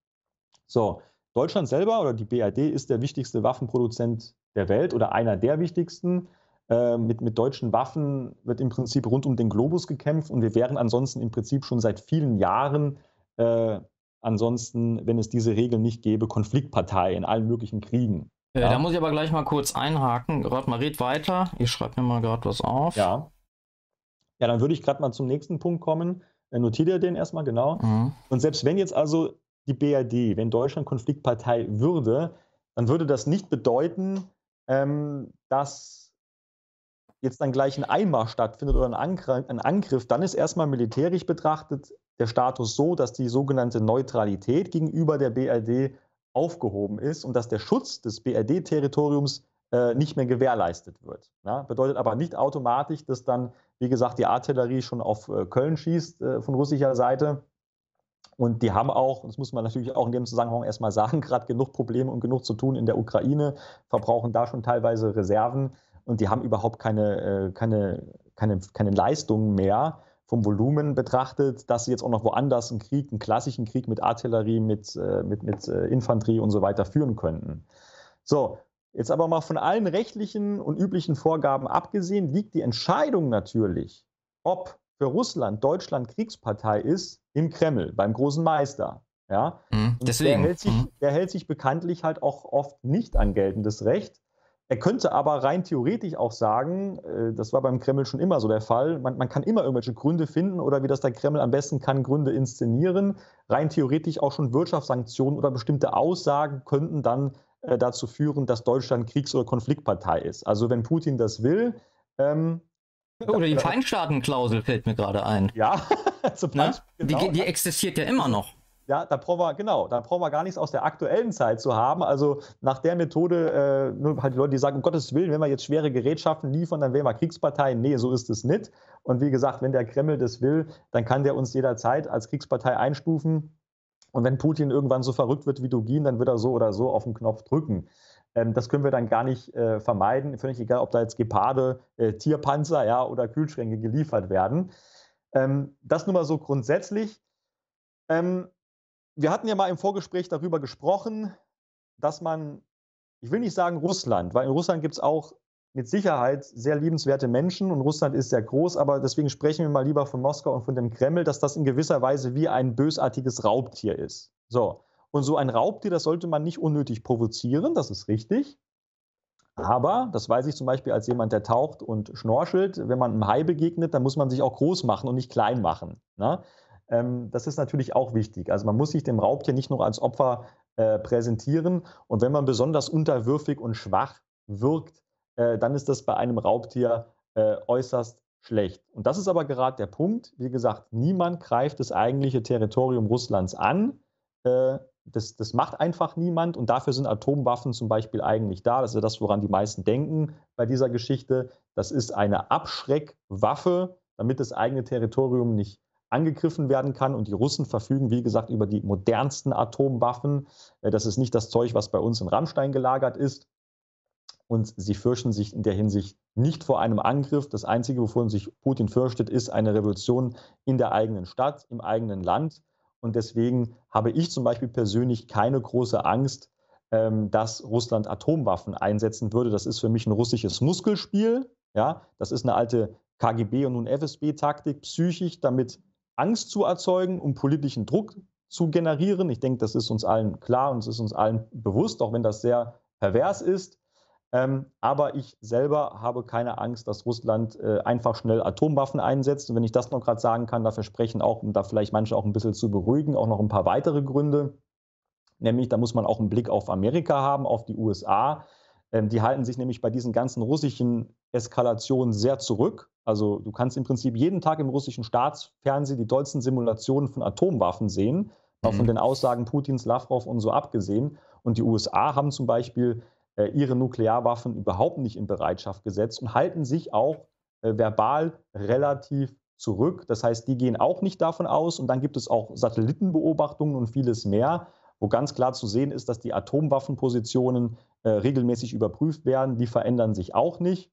So, Deutschland selber oder die BRD ist der wichtigste Waffenproduzent der Welt oder einer der wichtigsten. Äh, mit, mit deutschen Waffen wird im Prinzip rund um den Globus gekämpft und wir wären ansonsten im Prinzip schon seit vielen Jahren äh, ansonsten, wenn es diese Regeln nicht gäbe, Konfliktpartei in allen möglichen Kriegen. Äh, ja. Da muss ich aber gleich mal kurz einhaken. Gerade mal red weiter. Ich schreibe mir mal gerade was auf. Ja. Ja, dann würde ich gerade mal zum nächsten Punkt kommen. Äh, notiert ihr den erstmal, genau. Mhm. Und selbst wenn jetzt also die BRD, wenn Deutschland Konfliktpartei würde, dann würde das nicht bedeuten, ähm, dass jetzt dann gleich ein Einmarsch stattfindet oder ein Angriff, ein Angriff. Dann ist erstmal militärisch betrachtet der Status so, dass die sogenannte Neutralität gegenüber der BRD aufgehoben ist und dass der Schutz des BRD-Territoriums äh, nicht mehr gewährleistet wird. Ja? Bedeutet aber nicht automatisch, dass dann, wie gesagt, die Artillerie schon auf äh, Köln schießt äh, von russischer Seite und die haben auch, das muss man natürlich auch in dem Zusammenhang erstmal sagen, gerade genug Probleme und genug zu tun in der Ukraine, verbrauchen da schon teilweise Reserven und die haben überhaupt keine, äh, keine, keine, keine Leistungen mehr vom Volumen betrachtet, dass sie jetzt auch noch woanders einen Krieg, einen klassischen Krieg mit Artillerie, mit, äh, mit, mit äh, Infanterie und so weiter führen könnten. So, jetzt aber mal von allen rechtlichen und üblichen Vorgaben abgesehen, liegt die Entscheidung natürlich, ob für Russland Deutschland Kriegspartei ist, im Kreml, beim großen Meister. Ja? Mhm, deswegen. Der hält, sich, mhm. der hält sich bekanntlich halt auch oft nicht an geltendes Recht. Er könnte aber rein theoretisch auch sagen, äh, das war beim Kreml schon immer so der Fall, man, man, kann immer irgendwelche Gründe finden oder wie das der Kreml am besten kann, Gründe inszenieren. Rein theoretisch auch schon Wirtschaftssanktionen oder bestimmte Aussagen könnten dann äh, dazu führen, dass Deutschland Kriegs- oder Konfliktpartei ist. Also wenn Putin das will, ähm, oder die Feinstaatenklausel fällt mir gerade ein. Ja, zum ne? Beispiel. Genau. Die, die existiert ja immer noch. Ja, da brauchen wir, genau, da brauchen wir gar nichts aus der aktuellen Zeit zu haben. Also nach der Methode, äh, nur halt die Leute, die sagen, um Gottes Willen, wenn wir jetzt schwere Gerätschaften liefern, dann wären wir Kriegspartei. Nee, so ist es nicht. Und wie gesagt, wenn der Kreml das will, dann kann der uns jederzeit als Kriegspartei einstufen. Und wenn Putin irgendwann so verrückt wird wie Dugin, dann wird er so oder so auf den Knopf drücken. Ähm, das können wir dann gar nicht äh, vermeiden. Völlig egal, ob da jetzt Geparde, äh, Tierpanzer ja, oder Kühlschränke geliefert werden. Ähm, das nur mal so grundsätzlich. Ähm, wir hatten ja mal im Vorgespräch darüber gesprochen, dass man, ich will nicht sagen Russland, weil in Russland gibt es auch mit Sicherheit sehr liebenswerte Menschen und Russland ist sehr groß, aber deswegen sprechen wir mal lieber von Moskau und von dem Kreml, dass das in gewisser Weise wie ein bösartiges Raubtier ist. So. Und so ein Raubtier, das sollte man nicht unnötig provozieren, das ist richtig. Aber, das weiß ich zum Beispiel als jemand, der taucht und schnorchelt, wenn man einem Hai begegnet, dann muss man sich auch groß machen und nicht klein machen. Ne? Ähm, das ist natürlich auch wichtig. Also man muss sich dem Raubtier nicht nur als Opfer äh, präsentieren. Und wenn man besonders unterwürfig und schwach wirkt, äh, dann ist das bei einem Raubtier äh, äußerst schlecht. Und das ist aber gerade der Punkt. Wie gesagt, niemand greift das eigentliche Territorium Russlands an. Das, das macht einfach niemand und dafür sind Atomwaffen zum Beispiel eigentlich da. Das ist das, woran die meisten denken bei dieser Geschichte. Das ist eine Abschreckwaffe, damit das eigene Territorium nicht angegriffen werden kann. Und die Russen verfügen, wie gesagt, über die modernsten Atomwaffen. Äh, das ist nicht das Zeug, was bei uns in Rammstein gelagert ist. Und sie fürchten sich in der Hinsicht nicht vor einem Angriff. Das Einzige, wovon sich Putin fürchtet, ist eine Revolution in der eigenen Stadt, im eigenen Land. Und deswegen habe ich zum Beispiel persönlich keine große Angst, ähm, dass Russland Atomwaffen einsetzen würde. Das ist für mich ein russisches Muskelspiel. Ja, das ist eine alte KGB und nun FSB-Taktik, psychisch damit Angst zu erzeugen, um politischen Druck zu generieren. Ich denke, das ist uns allen klar und es ist uns allen bewusst, auch wenn das sehr pervers ist. Ähm, aber ich selber habe keine Angst, dass Russland äh, einfach schnell Atomwaffen einsetzt. Und wenn ich das noch gerade sagen kann, da versprechen auch, um da vielleicht manche auch ein bisschen zu beruhigen, auch noch ein paar weitere Gründe. Nämlich, da muss man auch einen Blick auf Amerika haben, auf die USA. Ähm, die halten sich nämlich bei diesen ganzen russischen Eskalationen sehr zurück. Also du kannst im Prinzip jeden Tag im russischen Staatsfernsehen die dollsten Simulationen von Atomwaffen sehen, mhm. auch von den Aussagen Putins, Lavrov und so abgesehen. Und die USA haben zum Beispiel ihre Nuklearwaffen überhaupt nicht in Bereitschaft gesetzt und halten sich auch äh, verbal relativ zurück. Das heißt, die gehen auch nicht davon aus. Und dann gibt es auch Satellitenbeobachtungen und vieles mehr, wo ganz klar zu sehen ist, dass die Atomwaffenpositionen äh, regelmäßig überprüft werden. Die verändern sich auch nicht.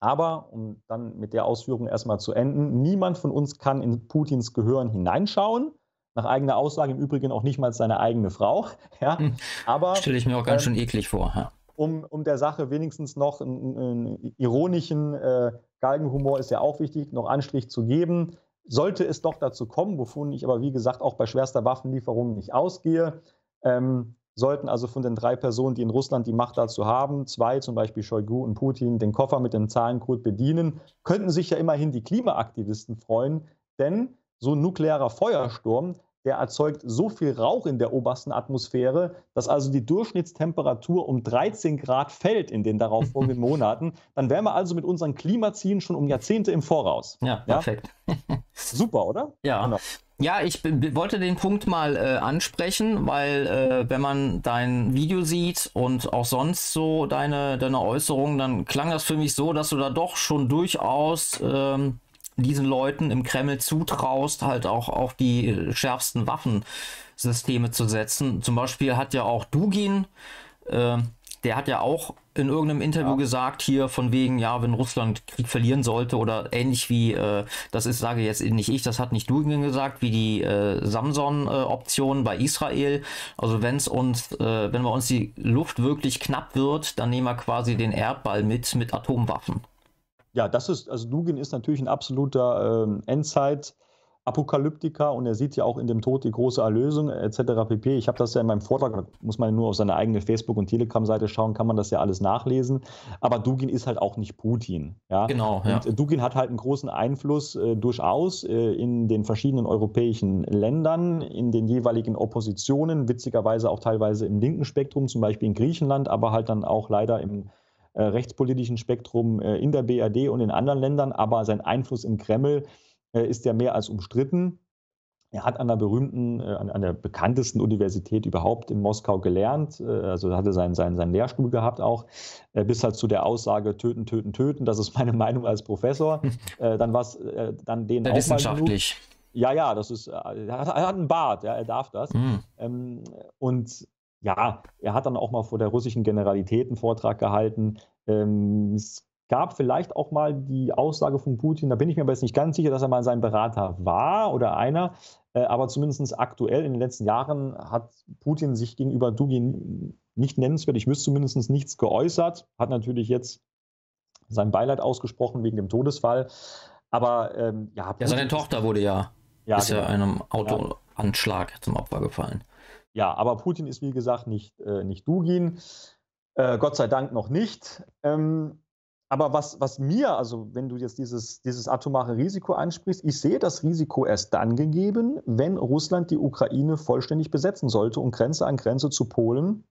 Aber, um dann mit der Ausführung erstmal zu enden, niemand von uns kann in Putins Gehirn hineinschauen. Nach eigener Aussage im Übrigen auch nicht mal seine eigene Frau. Ja, hm. aber stelle ich mir auch ganz ähm, schön eklig vor. Ja. Um, um der Sache wenigstens noch einen, einen ironischen äh, Galgenhumor ist ja auch wichtig, noch Anstrich zu geben. Sollte es doch dazu kommen, wovon ich aber wie gesagt auch bei schwerster Waffenlieferung nicht ausgehe, ähm, sollten also von den drei Personen, die in Russland die Macht dazu haben, zwei, zum Beispiel Shoigu und Putin, den Koffer mit dem Zahlencode bedienen, könnten sich ja immerhin die Klimaaktivisten freuen, denn so ein nuklearer Feuersturm, der erzeugt so viel Rauch in der obersten Atmosphäre, dass also die Durchschnittstemperatur um 13 Grad fällt in den darauffolgenden Monaten. Dann wären wir also mit unseren Klimazielen schon um Jahrzehnte im Voraus. Ja, perfekt. Super, oder? Ja. Genau. Ja, ich wollte den Punkt mal äh, ansprechen, weil äh, wenn man dein Video sieht und auch sonst so deine, deine Äußerungen, dann klang das für mich so, dass du da doch schon durchaus ähm, diesen Leuten im Kreml zutraust, halt auch auf die schärfsten Waffensysteme zu setzen. Zum Beispiel hat ja auch Dugin, äh, der hat ja auch in irgendeinem Interview ja. gesagt, hier von wegen, ja, wenn Russland Krieg verlieren sollte oder ähnlich wie, äh, das ist, sage jetzt nicht ich, das hat nicht Dugin gesagt, wie die äh, Samson-Option bei Israel. Also wenn es uns, äh, wenn bei uns die Luft wirklich knapp wird, dann nehmen wir quasi den Erdball mit, mit Atomwaffen. Ja, das ist, also Dugin ist natürlich ein absoluter ähm, Endzeit- Apokalyptiker und er sieht ja auch in dem Tod die große Erlösung etc. pp. Ich habe das ja in meinem Vortrag, muss man nur auf seine eigene Facebook- und Telegram-Seite schauen, kann man das ja alles nachlesen. Aber Dugin ist halt auch nicht Putin. Ja? Genau. Ja. Und Dugin hat halt einen großen Einfluss äh, durchaus äh, in den verschiedenen europäischen Ländern, in den jeweiligen Oppositionen, witzigerweise auch teilweise im linken Spektrum, zum Beispiel in Griechenland, aber halt dann auch leider im äh, rechtspolitischen Spektrum äh, in der BRD und in anderen Ländern. Aber sein Einfluss im Kreml äh, ist ja mehr als umstritten. Er hat an der berühmten, äh, an, der bekanntesten Universität überhaupt in Moskau gelernt, äh, also hatte seinen, seinen, seinen Lehrstuhl gehabt auch, bis halt zu der Aussage töten, töten, töten. Das ist meine Meinung als Professor. dann war es dann den Wissenschaftlich. Ja, ja, das ist, er hat, er hat einen Bart, ja, er darf das. Mhm. und ja, er hat dann auch mal vor der russischen Generalität einen Vortrag gehalten. Ähm, es gab vielleicht auch mal die Aussage von Putin, da bin ich mir aber jetzt nicht ganz sicher, dass er mal sein Berater war oder einer, äh, aber zumindest aktuell in den letzten Jahren hat Putin sich gegenüber Dugin nicht nennenswert, ich wüsste zumindest nichts geäußert, hat natürlich jetzt sein Beileid ausgesprochen wegen dem Todesfall, aber ähm, ja. ja, seine Tochter wurde ja, ja ist genau. ja einem Autoanschlag ja. zum Opfer gefallen. Ja, aber Putin ist wie gesagt nicht, äh, nicht Dugin. Äh, Gott sei Dank noch nicht. Ähm, aber was, was mir, also wenn du jetzt dieses, dieses atomare Risiko ansprichst, ich sehe das Risiko erst dann gegeben, wenn Russland die Ukraine vollständig besetzen sollte und Grenze an Grenze zu Polen,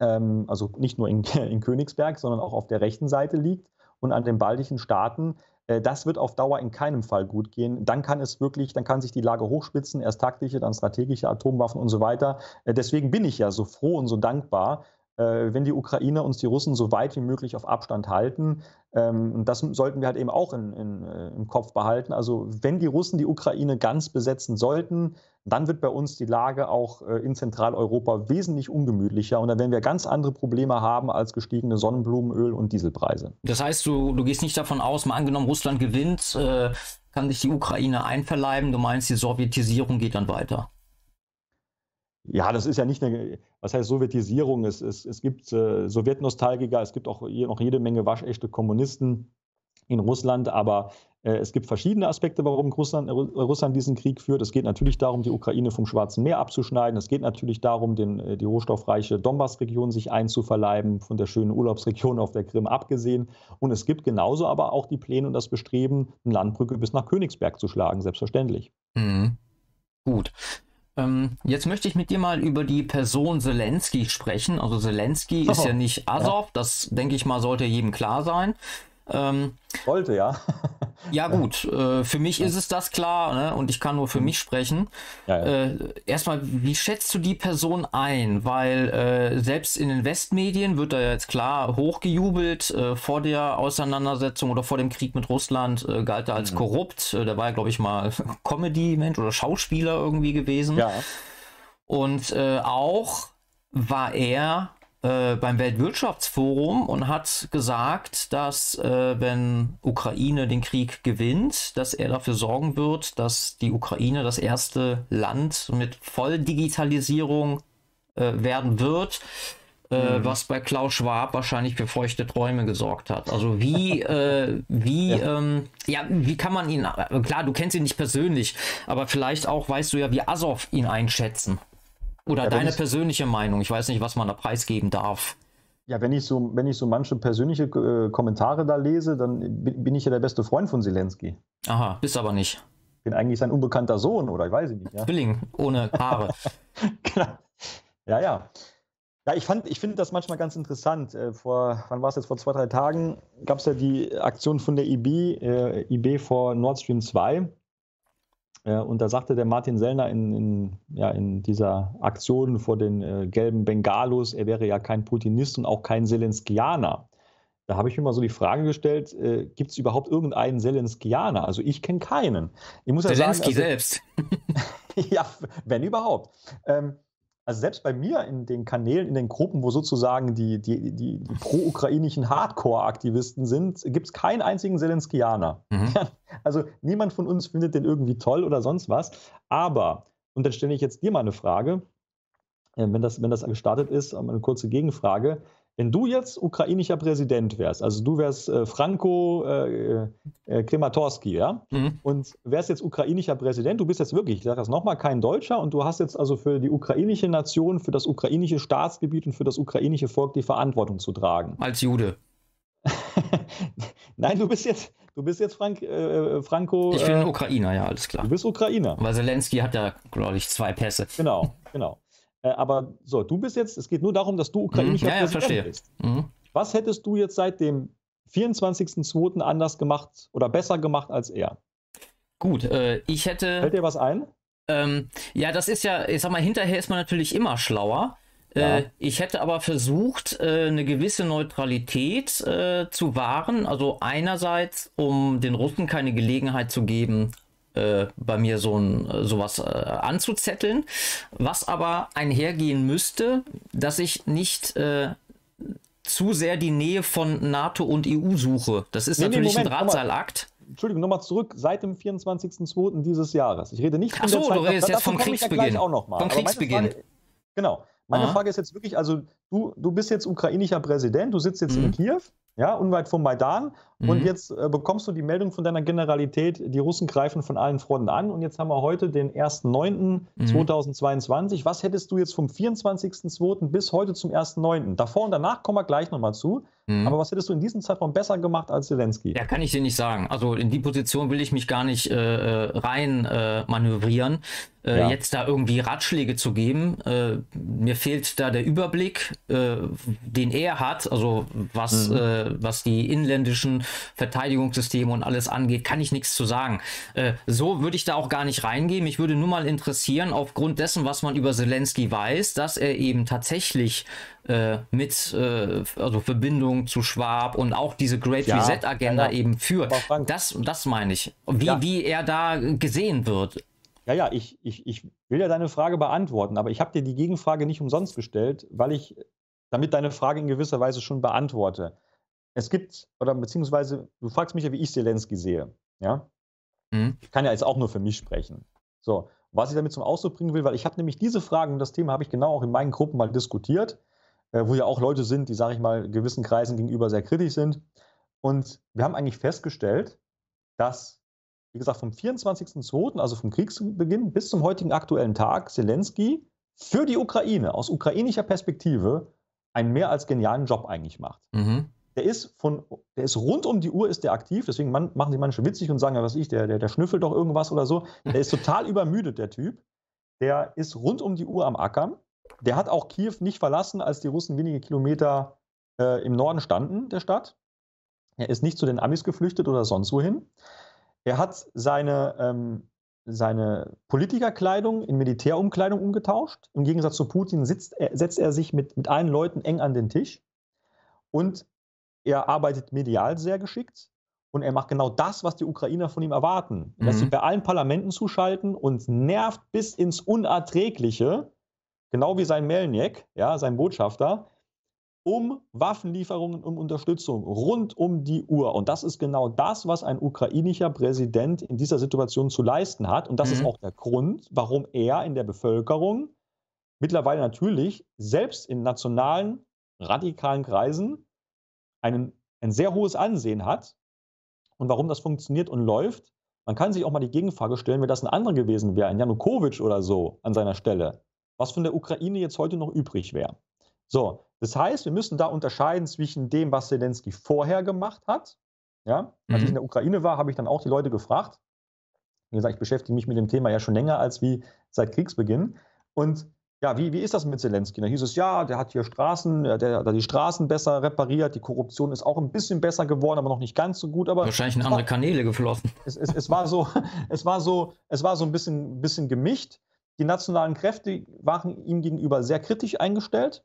ähm, also nicht nur in, in Königsberg, sondern auch auf der rechten Seite liegt und an den baltischen Staaten. Äh, das wird auf Dauer in keinem Fall gut gehen. Dann kann es wirklich, dann kann sich die Lage hochspitzen, erst taktische, dann strategische Atomwaffen und so weiter. Äh, deswegen bin ich ja so froh und so dankbar, wenn die Ukrainer uns die Russen so weit wie möglich auf Abstand halten. Ähm, und das sollten wir halt eben auch in, in, äh, im Kopf behalten. Also wenn die Russen die Ukraine ganz besetzen sollten, dann wird bei uns die Lage auch äh, in Zentraleuropa wesentlich ungemütlicher und dann werden wir ganz andere Probleme haben als gestiegene Sonnenblumenöl und Dieselpreise. Das heißt, du, du gehst nicht davon aus, mal angenommen, Russland gewinnt, äh, kann sich die Ukraine einverleiben. Du meinst, die Sowjetisierung geht dann weiter. Ja, das ist ja nicht eine, was heißt Sowjetisierung? Es, es, es gibt äh, Sowjetnostalgiker, es gibt auch noch jede Menge waschechte Kommunisten in Russland, aber äh, es gibt verschiedene Aspekte, warum Russland, Russland, diesen Krieg führt. Es geht natürlich darum, die Ukraine vom Schwarzen Meer abzuschneiden. Es geht natürlich darum, den, äh, die rohstoffreiche Donbass-Region sich einzuverleiben, von der schönen Urlaubsregion auf der Krim abgesehen. Und es gibt genauso aber auch die Pläne und das Bestreben, eine Landbrücke bis nach Königsberg zu schlagen, selbstverständlich. Mhm. Gut. Ähm, jetzt möchte ich mit dir mal über die Person Zelensky sprechen. Also Zelensky oh, ist ja nicht Azov, ja. das denke ich mal sollte jedem klar sein. Ähm, Sollte, ja. ja, gut. Äh, für mich ja. ist es das klar ne? und ich kann nur für mhm. mich sprechen. Ja, äh, erstmal, wie schätzt du die Person ein? Weil äh, selbst in den Westmedien wird da jetzt klar hochgejubelt. Äh, vor der Auseinandersetzung oder vor dem Krieg mit Russland äh, galt er als mhm. korrupt. Äh, der war ja, glaube ich, mal Comedy-Mensch oder Schauspieler irgendwie gewesen. Ja. Und auch war er äh, beim Weltwirtschaftsforum und hat gesagt, dass äh, wenn Ukraine den Krieg gewinnt, dass er dafür sorgen wird, dass die Ukraine das erste Land mit Volldigitalisierung äh, werden wird. Äh, mhm. was bei Klaus Schwab wahrscheinlich für feuchte Träume gesorgt hat. Also wie, äh, wie, ja. Ähm, ja, wie kann man ihn, klar, du kennst ihn nicht persönlich, aber vielleicht auch weißt du ja, wie Azov ihn einschätzen. Oder ja, deine ich, persönliche Meinung. Ich weiß nicht, was man da preisgeben darf. Ja, wenn ich so, wenn ich so manche persönliche äh, Kommentare da lese, dann bin ich ja der beste Freund von Zelensky. Aha, bist aber nicht. Bin eigentlich sein unbekannter Sohn oder ich weiß nicht. Ja. Zwilling, ohne Haare. genau. Ja, ja. Ja, ich, ich finde das manchmal ganz interessant. Äh, vor, wann war es jetzt? Vor zwei, drei Tagen gab es ja die Aktion von der IB, äh, IB vor Nord Stream 2. Äh, und da sagte der Martin Sellner in, in, ja, in dieser Aktion vor den äh, gelben Bengalos, er wäre ja kein Putinist und auch kein Zelenskianer. Da habe ich mir mal so die Frage gestellt, äh, gibt es überhaupt irgendeinen Zelenskianer? Also ich kenne keinen. Ich muss ja Zelensky sagen, also, selbst. ja, wenn überhaupt. Ähm, also selbst bei mir in den Kanälen, in den Gruppen, wo sozusagen die, die, die, die pro-ukrainischen Hardcore-Aktivisten sind, gibt es keinen einzigen Zelenskianer. Mhm. Also niemand von uns findet den irgendwie toll oder sonst was. Aber, und dann stelle ich jetzt dir mal eine Frage, äh, wenn das, wenn das gestartet ist, eine kurze Gegenfrage. Wenn du jetzt ukrainischer Präsident wärst, also du wärst äh, Franco äh, äh, Krematorski, ja, mhm. und wärst jetzt ukrainischer Präsident, du bist jetzt wirklich, ich sage das nochmal, kein Deutscher und du hast jetzt also für die ukrainische Nation, für das ukrainische Staatsgebiet und für das ukrainische Volk die Verantwortung zu tragen. Als Jude. Nein, du bist jetzt, du bist jetzt Frank, äh, Franco. Ich bin äh, Ukrainer, ja, alles klar. Du bist Ukrainer. Weil Zelensky hat ja, glaube ich, zwei Pässe. Genau, genau. Äh, aber so, du bist jetzt, es geht nur darum, dass du ukrainischer mhm, ja, Präsident ja, bist. Mhm. Was hättest du jetzt seit dem 24.02. anders gemacht oder besser gemacht als er? Gut, äh, ich hätte. Fällt dir was ein? Ähm, ja, das ist ja, ich sag mal, hinterher ist man natürlich immer schlauer. Ja. Äh, ich hätte aber versucht, äh, eine gewisse Neutralität äh, zu wahren. Also einerseits, um den Russen keine Gelegenheit zu geben, äh, bei mir so ein, sowas äh, anzuzetteln, was aber einhergehen müsste, dass ich nicht äh, zu sehr die Nähe von NATO und EU suche. Das ist nee, natürlich nee, Moment, ein Drahtseilakt. Entschuldigung, nochmal zurück, seit dem 24.02. dieses Jahres. Ich rede nicht von Ach so, der Zeit, du redest jetzt vom Kriegsbeginn. Vom Kriegsbeginn. Frage, genau. Meine Aha. Frage ist jetzt wirklich, also du, du bist jetzt ukrainischer Präsident, du sitzt jetzt mhm. in Kiew, ja, unweit vom Maidan, mhm. und jetzt äh, bekommst du die Meldung von deiner Generalität, die Russen greifen von allen Fronten an, und jetzt haben wir heute den 1.9.2022. Mhm. Was hättest du jetzt vom 24.02. bis heute zum 1.9.? Davor und danach kommen wir gleich nochmal zu. Mhm. Aber was hättest du in diesem Zeitraum besser gemacht als Zelensky? Ja, kann ich dir nicht sagen. Also in die Position will ich mich gar nicht äh, äh rein äh, manövrieren äh, ja. jetzt da irgendwie Ratschläge zu geben. Äh, mir fehlt da der Überblick, äh, den er hat, also was, mhm. äh, was die inländischen Verteidigungssysteme und alles angeht, kann ich nichts zu sagen. Äh, so würde ich da auch gar nicht reingehen. Mich würde nur mal interessieren, aufgrund dessen, was man über Zelensky weiß, dass er eben tatsächlich äh, mit also Verbindung zu Schwab und auch diese Great ja, Reset Agenda ja, eben führt. Das, das meine ich. Wie, wie er da gesehen wird. Ja, ja, ich, ich, ich will ja deine Frage beantworten, aber ich habe dir die Gegenfrage nicht umsonst gestellt, weil ich damit deine Frage in gewisser Weise schon beantworte. Es gibt, oder beziehungsweise, du fragst mich ja, wie ich Zelensky sehe. Ja? Mhm. Ich kann ja jetzt auch nur für mich sprechen. So, was ich damit zum Ausdruck bringen will, weil ich habe nämlich diese Fragen und das Thema habe ich genau auch in meinen Gruppen mal diskutiert, äh, wo ja auch Leute sind, die, sage ich mal, gewissen Kreisen gegenüber sehr kritisch sind. Und wir haben eigentlich festgestellt, dass wie gesagt, vom 24.02., also vom Kriegsbeginn bis zum heutigen aktuellen Tag, Zelensky für die Ukraine aus ukrainischer Perspektive einen mehr als genialen Job eigentlich macht. Mhm. Der ist von, der ist rund um die Uhr ist der aktiv, deswegen man, machen die manche witzig und sagen, ja, was ich, der, der, der schnüffelt doch irgendwas oder so. Der ist total übermüdet, der Typ. Der ist rund um die Uhr am Ackern. Der hat auch Kiew nicht verlassen, als die Russen wenige Kilometer äh, im Norden standen, der Stadt. Er ist nicht zu den Amis geflüchtet oder sonst wohin. Er hat seine, ähm, seine Politikerkleidung in Militärumkleidung umgetauscht. Im Gegensatz zu Putin sitzt, er, setzt er sich mit, mit allen Leuten eng an den Tisch. Und er arbeitet medial sehr geschickt. Und er macht genau das, was die Ukrainer von ihm erwarten. Er lässt sich mhm. bei allen Parlamenten zuschalten und nervt bis ins Unerträgliche, genau wie sein Melniek, ja, sein Botschafter, um Waffenlieferungen und Unterstützung rund um die Uhr. Und das ist genau das, was ein ukrainischer Präsident in dieser Situation zu leisten hat. Und das mhm. ist auch der Grund, warum er in der Bevölkerung mittlerweile natürlich selbst in nationalen, radikalen Kreisen einen, ein sehr hohes Ansehen hat. Und warum das funktioniert und läuft, man kann sich auch mal die Gegenfrage stellen, wenn das ein anderer gewesen wäre, ein Janukowitsch oder so an seiner Stelle, was von der Ukraine jetzt heute noch übrig wäre. So, das heißt, wir müssen da unterscheiden zwischen dem, was Zelensky vorher gemacht hat. Ja, als mhm. ich in der Ukraine war, habe ich dann auch die Leute gefragt. Wie gesagt, ich beschäftige mich mit dem Thema ja schon länger als wie seit Kriegsbeginn. Und ja, wie, wie ist das mit Zelensky? Da hieß es, ja, der hat hier Straßen, der hat die Straßen besser repariert, die Korruption ist auch ein bisschen besser geworden, aber noch nicht ganz so gut. Aber Wahrscheinlich in andere war, Kanäle geflossen. Es, es, es, war so, es war so, es war so ein bisschen, bisschen gemischt. Die nationalen Kräfte waren ihm gegenüber sehr kritisch eingestellt.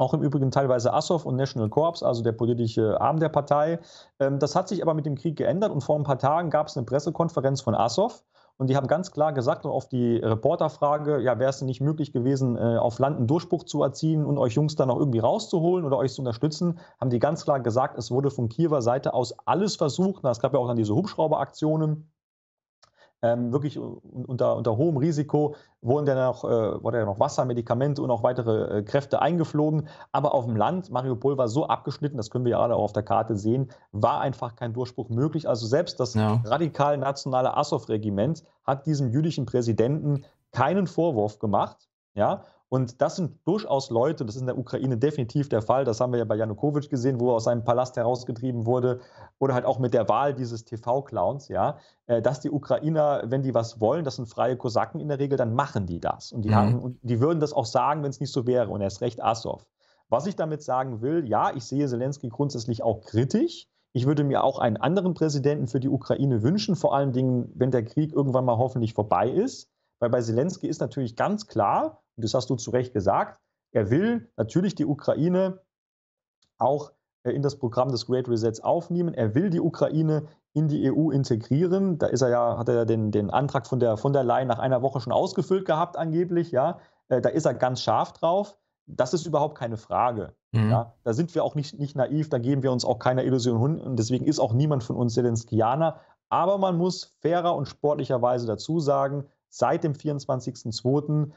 Auch im Übrigen teilweise Assov und National Corps, also der politische Arm der Partei. Ähm, das hat sich aber mit dem Krieg geändert und vor ein paar Tagen gab es eine Pressekonferenz von Assov. Und die haben ganz klar gesagt, auf die Reporterfrage, ja, wäre es denn nicht möglich gewesen, äh, auf Land einen Durchbruch zu erzielen und euch Jungs dann auch irgendwie rauszuholen oder euch zu unterstützen, haben die ganz klar gesagt, es wurde von Kiewer Seite aus alles versucht. Es gab ja auch dann diese Hubschrauberaktionen ähm, wirklich unter, unter hohem Risiko wurden dann noch, äh, wurde ja noch Wasser, Medikamente und auch weitere äh, Kräfte eingeflogen. Aber auf dem Land, Mariupol war so abgeschnitten, das können wir ja alle auch auf der Karte sehen, war einfach kein Durchbruch möglich. Also selbst das ja. radikal nationale Azov-Regiment hat diesem jüdischen Präsidenten keinen Vorwurf gemacht. Ja, und das sind durchaus Leute, das ist in der Ukraine definitiv der Fall. Das haben wir ja bei Janukowitsch gesehen, wo er aus seinem Palast herausgetrieben wurde. Oder halt auch mit der Wahl dieses TV-Clowns, ja. Äh, dass die Ukrainer, wenn die was wollen, das sind freie Kosaken in der Regel, dann machen die das. Und die, mhm. haben, und die würden das auch sagen, wenn es nicht so wäre. Und er ist recht Assov. Was ich damit sagen will, ja, ich sehe Zelensky grundsätzlich auch kritisch. Ich würde mir auch einen anderen Präsidenten für die Ukraine wünschen, vor allen Dingen, wenn der Krieg irgendwann mal hoffentlich vorbei ist. Weil bei Zelensky ist natürlich ganz klar, und das hast du zu Recht gesagt, er will natürlich die Ukraine auch äh, in das Programm des Great Resets aufnehmen. Er will die Ukraine in die EU integrieren. Da ist er ja, hat er ja den, den Antrag von der, von der Leyen nach einer Woche schon ausgefüllt gehabt, angeblich. Ja. Äh, da ist er ganz scharf drauf. Das ist überhaupt keine Frage. Mhm. Ja. Da sind wir auch nicht, nicht naiv, da geben wir uns auch keiner Illusion hin. Und deswegen ist auch niemand von uns Zelenskianer. Aber man muss fairer und sportlicherweise dazu sagen, seit dem 24.02.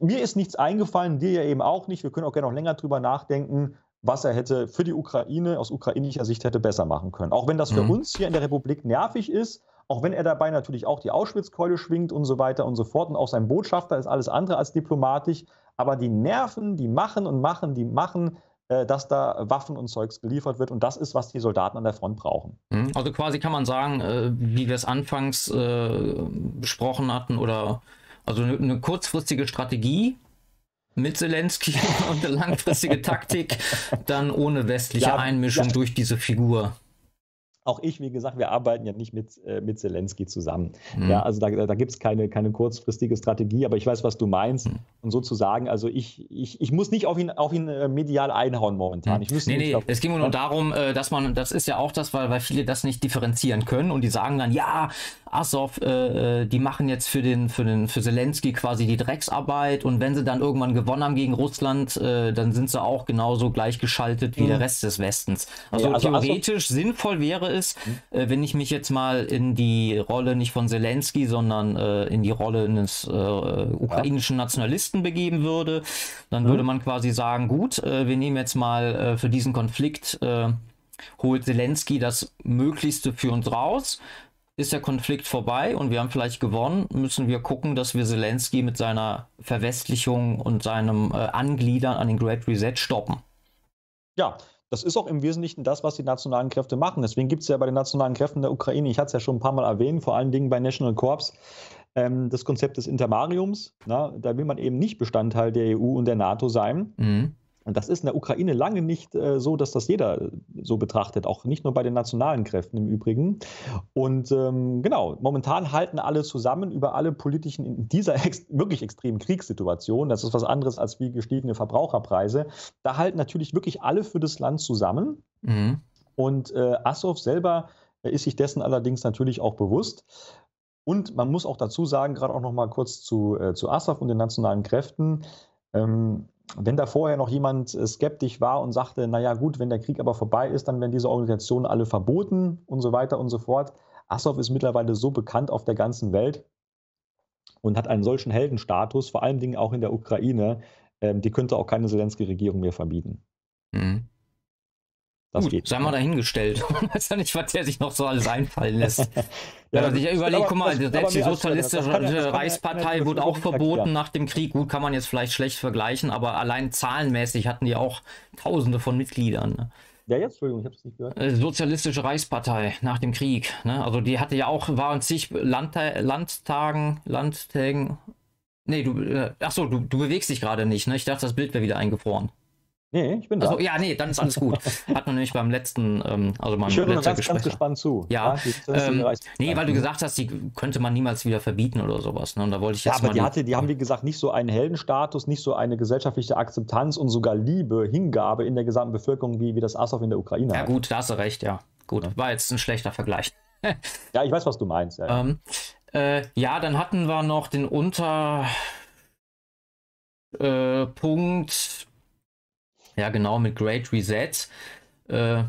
Mir ist nichts eingefallen, dir ja eben auch nicht. Wir können auch gerne noch länger drüber nachdenken, was er hätte für die Ukraine aus ukrainischer Sicht hätte besser machen können. Auch wenn das für mhm. uns hier in der Republik nervig ist, auch wenn er dabei natürlich auch die Auschwitzkeule schwingt und so weiter und so fort und auch sein Botschafter ist alles andere als diplomatisch. Aber die Nerven, die machen und machen, die machen, dass da Waffen und Zeugs geliefert wird. Und das ist, was die Soldaten an der Front brauchen. Mhm. Also quasi kann man sagen, äh, wie wir es anfangs äh, besprochen hatten, oder also eine, eine kurzfristige Strategie, mit Zelensky und eine langfristige Taktik, dann ohne westliche ja, Einmischung ja. durch diese Figur auch ich, wie gesagt, wir arbeiten ja nicht mit, äh, mit Zelensky zusammen. Mhm. Ja, also da, da gibt es keine, keine kurzfristige Strategie, aber ich weiß, was du meinst. Mhm. Und sozusagen, also ich, ich, ich muss nicht auf ihn, auf ihn äh, medial einhauen momentan. Ich nee, nee, es ging nur darum, äh, dass man, das ist ja auch das, weil, weil viele das nicht differenzieren können und die sagen dann, ja, Azov, äh, äh, die machen jetzt für den, für den, für Zelensky quasi die Drecksarbeit und wenn sie dann irgendwann gewonnen haben gegen Russland, äh, dann sind sie auch genauso gleichgeschaltet wie mhm. der Rest des Westens. Also, ja, also theoretisch Azov sinnvoll wäre es, mhm. äh, wenn ich mich jetzt mal in die Rolle nicht von Zelensky, sondern äh, in die Rolle eines äh, ukrainischen ja. Nationalisten begeben würde, dann mhm. würde man quasi sagen, gut, wir nehmen jetzt mal für diesen Konflikt holt Zelensky das Möglichste für uns raus ist der Konflikt vorbei und wir haben vielleicht gewonnen, müssen wir gucken, dass wir Zelensky mit seiner Verwestlichung und seinem äh, Angliedern an den Great Reset stoppen. Ja, das ist auch im Wesentlichen das, was die nationalen Kräfte machen. Deswegen gibt es ja bei den nationalen Kräften der Ukraine, ich hatte es ja schon ein paar Mal erwähnt, vor allen Dingen bei National Corps, ähm, das Konzept des Intermariums. Na, da will man eben nicht Bestandteil der EU und der NATO sein. Mhm. Und das ist in der Ukraine lange nicht äh, so, dass das jeder äh, so betrachtet, auch nicht nur bei den nationalen Kräften im Übrigen. Und ähm, genau, momentan halten alle zusammen über alle politischen, in dieser ex wirklich extremen Kriegssituation, das ist was anderes als wie gestiegene Verbraucherpreise, da halten natürlich wirklich alle für das Land zusammen. Mhm. Und äh, Assow selber äh, ist sich dessen allerdings natürlich auch bewusst. Und man muss auch dazu sagen, gerade auch noch mal kurz zu, äh, zu Assaf und den nationalen Kräften, ähm, wenn da vorher noch jemand äh, skeptisch war und sagte, naja gut, wenn der Krieg aber vorbei ist, dann werden diese Organisationen alle verboten und so weiter und so fort. Assov ist mittlerweile so bekannt auf der ganzen Welt und hat einen solchen Heldenstatus, vor allen Dingen auch in der Ukraine, ähm, die könnte auch keine Zelensky-Regierung mehr verbieten. Mhm. Das Gut, geht. Sei mal dahingestellt. Ich weiß ja nicht, was der sich noch so alles einfallen lässt. ja, Wenn man sich überlegt, guck mal, selbst die sozialistische ja, Reichspartei wurde auch verboten nach dem Krieg. Gut, kann man jetzt vielleicht schlecht vergleichen, aber allein zahlenmäßig hatten die auch Tausende von Mitgliedern. Ne? Ja, jetzt, Entschuldigung, ich habe es nicht gehört. Äh, sozialistische Reichspartei nach dem Krieg. Ne? Also die hatte ja auch, waren zig Landta Landtagen, Landtagen. Nee, du, äh, ach so, du, du bewegst dich gerade nicht. Ne? Ich dachte, das Bild wäre wieder eingefroren. Nee, ich bin da. Also, ja, nee, dann ist alles gut. Hat man nämlich beim letzten, ähm, also beim höre ganz, Gespräch. ganz gespannt zu. Ja, ja ähm, nee, weil du gesagt hast, die könnte man niemals wieder verbieten oder sowas. Ne? Und da wollte ich jetzt ja, aber die, hatte, die haben, wie gesagt, nicht so einen Heldenstatus, nicht so eine gesellschaftliche Akzeptanz und sogar Liebe, Hingabe in der gesamten Bevölkerung, wie, wie das Asov in der Ukraine Ja, hat. gut, da hast du recht, ja. Gut, war jetzt ein schlechter Vergleich. ja, ich weiß, was du meinst. Ja, ähm, äh, ja dann hatten wir noch den Unterpunkt äh, ja, genau, mit Great Reset. Äh,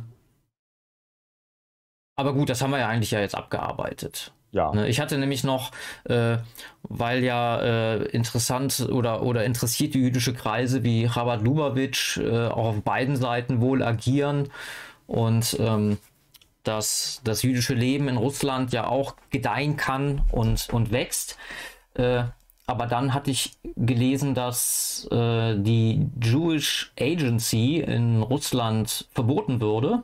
aber gut, das haben wir ja eigentlich ja jetzt abgearbeitet. Ja. Ne, ich hatte nämlich noch, äh, weil ja äh, interessant oder, oder interessierte jüdische Kreise wie Chabad Lubavitch äh, auch auf beiden Seiten wohl agieren und ähm, dass das jüdische Leben in Russland ja auch gedeihen kann und, und wächst. Aber dann hatte ich gelesen, dass äh, die Jewish Agency in Russland verboten würde.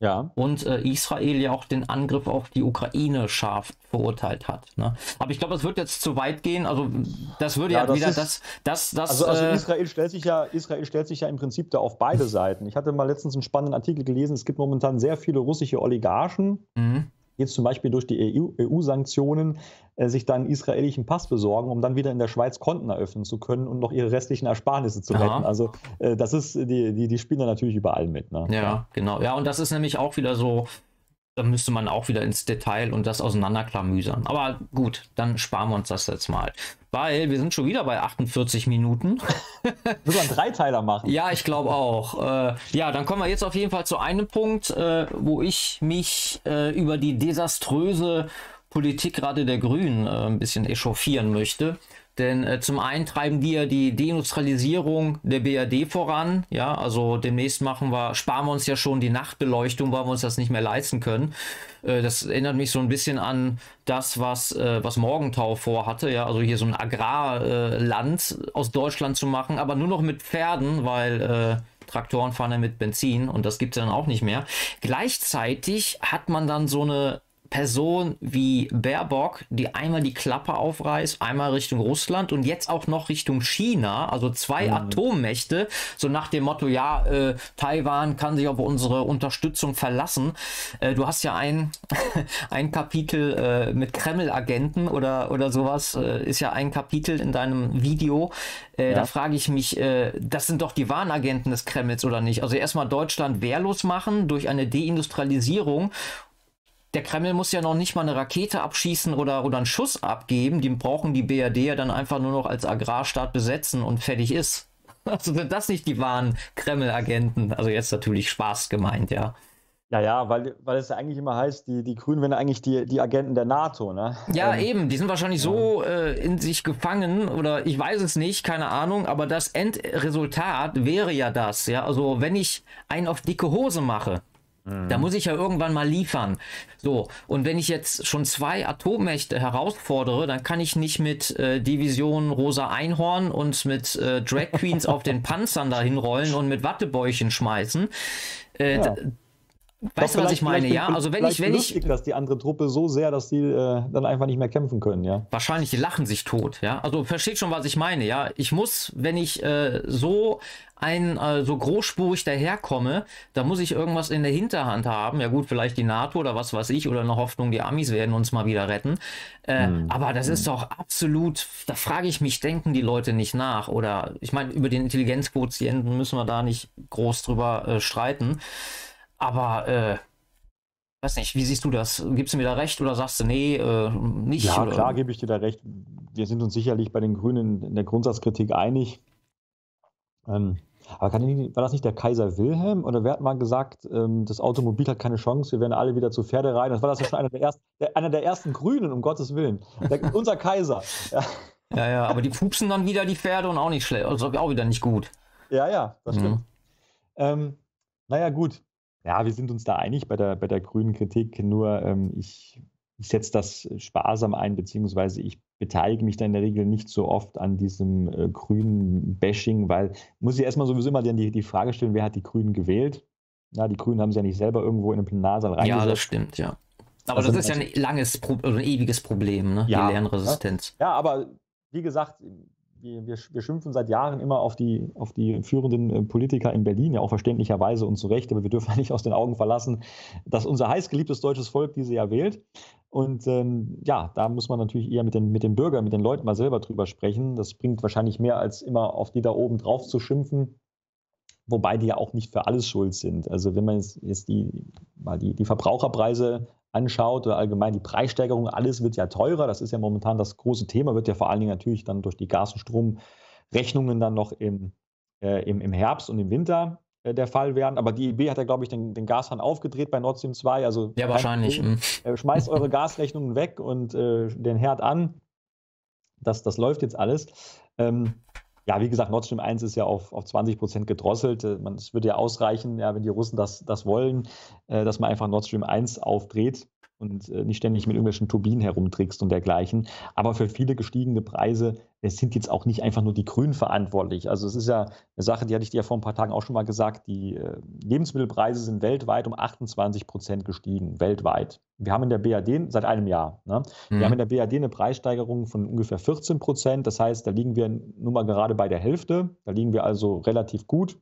Ja. Und äh, Israel ja auch den Angriff auf die Ukraine scharf verurteilt hat. Ne? Aber ich glaube, es wird jetzt zu weit gehen. Also das würde ja, ja das wieder ist, das, das, das. Also, also äh, Israel stellt sich ja, Israel stellt sich ja im Prinzip da auf beide Seiten. Ich hatte mal letztens einen spannenden Artikel gelesen. Es gibt momentan sehr viele russische Oligarchen. Mhm jetzt zum Beispiel durch die EU-Sanktionen äh, sich dann einen israelischen Pass besorgen, um dann wieder in der Schweiz Konten eröffnen zu können und noch ihre restlichen Ersparnisse zu retten. Also äh, das ist, die, die, die spielen da natürlich überall mit. Ne? Ja, genau. Ja, und das ist nämlich auch wieder so, da müsste man auch wieder ins Detail und das auseinanderklamüsern. Aber gut, dann sparen wir uns das jetzt mal. Weil wir sind schon wieder bei 48 Minuten. Müssen wir einen Dreiteiler machen? Ja, ich glaube auch. Äh, ja, dann kommen wir jetzt auf jeden Fall zu einem Punkt, äh, wo ich mich äh, über die desaströse Politik gerade der Grünen äh, ein bisschen echauffieren möchte. Denn äh, zum einen treiben die ja die Deindustrialisierung der BRD voran. Ja, also demnächst machen wir, sparen wir uns ja schon die Nachtbeleuchtung, weil wir uns das nicht mehr leisten können. Äh, das erinnert mich so ein bisschen an das, was, äh, was Morgenthau vorhatte. Ja, also hier so ein Agrarland aus Deutschland zu machen, aber nur noch mit Pferden, weil äh, Traktoren fahren ja mit Benzin und das gibt es dann auch nicht mehr. Gleichzeitig hat man dann so eine Person wie Baerbock, die einmal die Klappe aufreißt, einmal Richtung Russland und jetzt auch noch Richtung China, also zwei mhm. Atommächte, so nach dem Motto, ja, äh, Taiwan kann sich auf unsere Unterstützung verlassen. Äh, du hast ja ein, ein Kapitel äh, mit Kreml-Agenten oder, oder sowas, äh, ist ja ein Kapitel in deinem Video. Äh, ja. Da frage ich mich, äh, das sind doch die Warnagenten des Kremls oder nicht? Also erstmal Deutschland wehrlos machen durch eine Deindustrialisierung der Kreml muss ja noch nicht mal eine Rakete abschießen oder, oder einen Schuss abgeben. Die brauchen die BRD ja dann einfach nur noch als Agrarstaat besetzen und fertig ist. Also sind das nicht die wahren Kreml-Agenten? Also jetzt natürlich Spaß gemeint, ja. Ja, ja, weil, weil es ja eigentlich immer heißt, die, die Grünen wären eigentlich die, die Agenten der NATO, ne? Ja, ähm, eben, die sind wahrscheinlich so äh, in sich gefangen oder ich weiß es nicht, keine Ahnung, aber das Endresultat wäre ja das, ja. Also wenn ich einen auf dicke Hose mache, da muss ich ja irgendwann mal liefern. So, und wenn ich jetzt schon zwei Atommächte herausfordere, dann kann ich nicht mit äh, Division Rosa Einhorn und mit äh, Drag Queens auf den Panzern dahin rollen und mit Wattebäuchen schmeißen. Äh, ja. Weißt du, was ich meine? Ja, also wenn ich, wenn ich, dass die andere Truppe so sehr, dass die äh, dann einfach nicht mehr kämpfen können, ja. Wahrscheinlich, die lachen sich tot, ja. Also versteht schon, was ich meine, ja. Ich muss, wenn ich äh, so ein äh, so großspurig daherkomme, da muss ich irgendwas in der Hinterhand haben. Ja gut, vielleicht die NATO oder was weiß ich oder eine Hoffnung, die Amis werden uns mal wieder retten. Äh, hm. Aber das hm. ist doch absolut, da frage ich mich, denken die Leute nicht nach? Oder ich meine, über den Intelligenzquotienten müssen wir da nicht groß drüber äh, streiten. Aber, äh, weiß nicht, wie siehst du das? Gibst du mir da recht oder sagst du, nee, äh, nicht? Ja, oder? klar gebe ich dir da recht. Wir sind uns sicherlich bei den Grünen in der Grundsatzkritik einig. Ähm, aber die, war das nicht der Kaiser Wilhelm? Oder wer hat mal gesagt, ähm, das Automobil hat keine Chance, wir werden alle wieder zu Pferde rein? Das war das ja schon einer der, ersten, der, einer der ersten Grünen, um Gottes Willen. Der, unser Kaiser. Ja. ja. ja, aber die pupsen dann wieder die Pferde und auch nicht schlecht. Also auch wieder nicht gut. Ja, ja, das stimmt. Mhm. Ähm, naja, gut. Ja, wir sind uns da einig bei der, bei der grünen Kritik, nur ähm, ich, ich setze das sparsam ein, beziehungsweise ich beteilige mich da in der Regel nicht so oft an diesem äh, grünen Bashing, weil muss ich erstmal sowieso immer die, die Frage stellen, wer hat die Grünen gewählt? Ja, die Grünen haben sie ja nicht selber irgendwo in den Plenarsaal reingesetzt. Ja, das stimmt, ja. Aber also, das ist ja ein langes, Pro ein ewiges Problem, ne? Ja, die Lernresistenz. Ja, aber wie gesagt, wir, wir, wir, schimpfen seit Jahren immer auf die, auf die führenden äh, Politiker in Berlin, ja auch verständlicherweise und zu Recht, aber wir dürfen nicht aus den Augen verlassen, dass unser heißgeliebtes deutsches Volk diese ja wählt. Und ähm, ja, da muss man natürlich eher mit den, mit den Bürgern, mit den Leuten mal selber drüber sprechen. Das bringt wahrscheinlich mehr, als immer auf die da oben drauf zu schimpfen. Wobei die ja auch nicht für alles schuld sind. Also wenn man jetzt, jetzt die, mal die, die Verbraucherpreise anschaut oder allgemein die Preissteigerung, alles wird ja teurer. Das ist ja momentan das große Thema, wird ja vor allen Dingen natürlich dann durch die Gas- und Stromrechnungen dann noch im, äh, im, im Herbst und im Winter äh, der Fall werden. Aber die EB hat ja, glaube ich, den, den Gashahn aufgedreht bei Nord Stream 2. Also ja, wahrscheinlich. Problem, hm. äh, schmeißt eure Gasrechnungen weg und äh, den Herd an. Das, das läuft jetzt alles. Ähm, ja, wie gesagt, Nord Stream 1 ist ja auf, auf 20 Prozent gedrosselt. Äh, es würde ja ausreichen, ja, wenn die Russen das, das wollen, äh, dass man einfach Nord Stream 1 aufdreht und äh, nicht ständig mit irgendwelchen Turbinen herumtrickst und dergleichen. Aber für viele gestiegene Preise sind jetzt auch nicht einfach nur die Grünen verantwortlich. Also es ist ja eine Sache, die hatte ich dir ja vor ein paar Tagen auch schon mal gesagt, die äh, Lebensmittelpreise sind weltweit um 28 Prozent gestiegen, weltweit. Wir haben in der BAD seit einem Jahr, ne? wir mhm. haben in der BAD eine Preissteigerung von ungefähr 14 Prozent. Das heißt, da liegen wir nun mal gerade bei der Hälfte. Da liegen wir also relativ gut.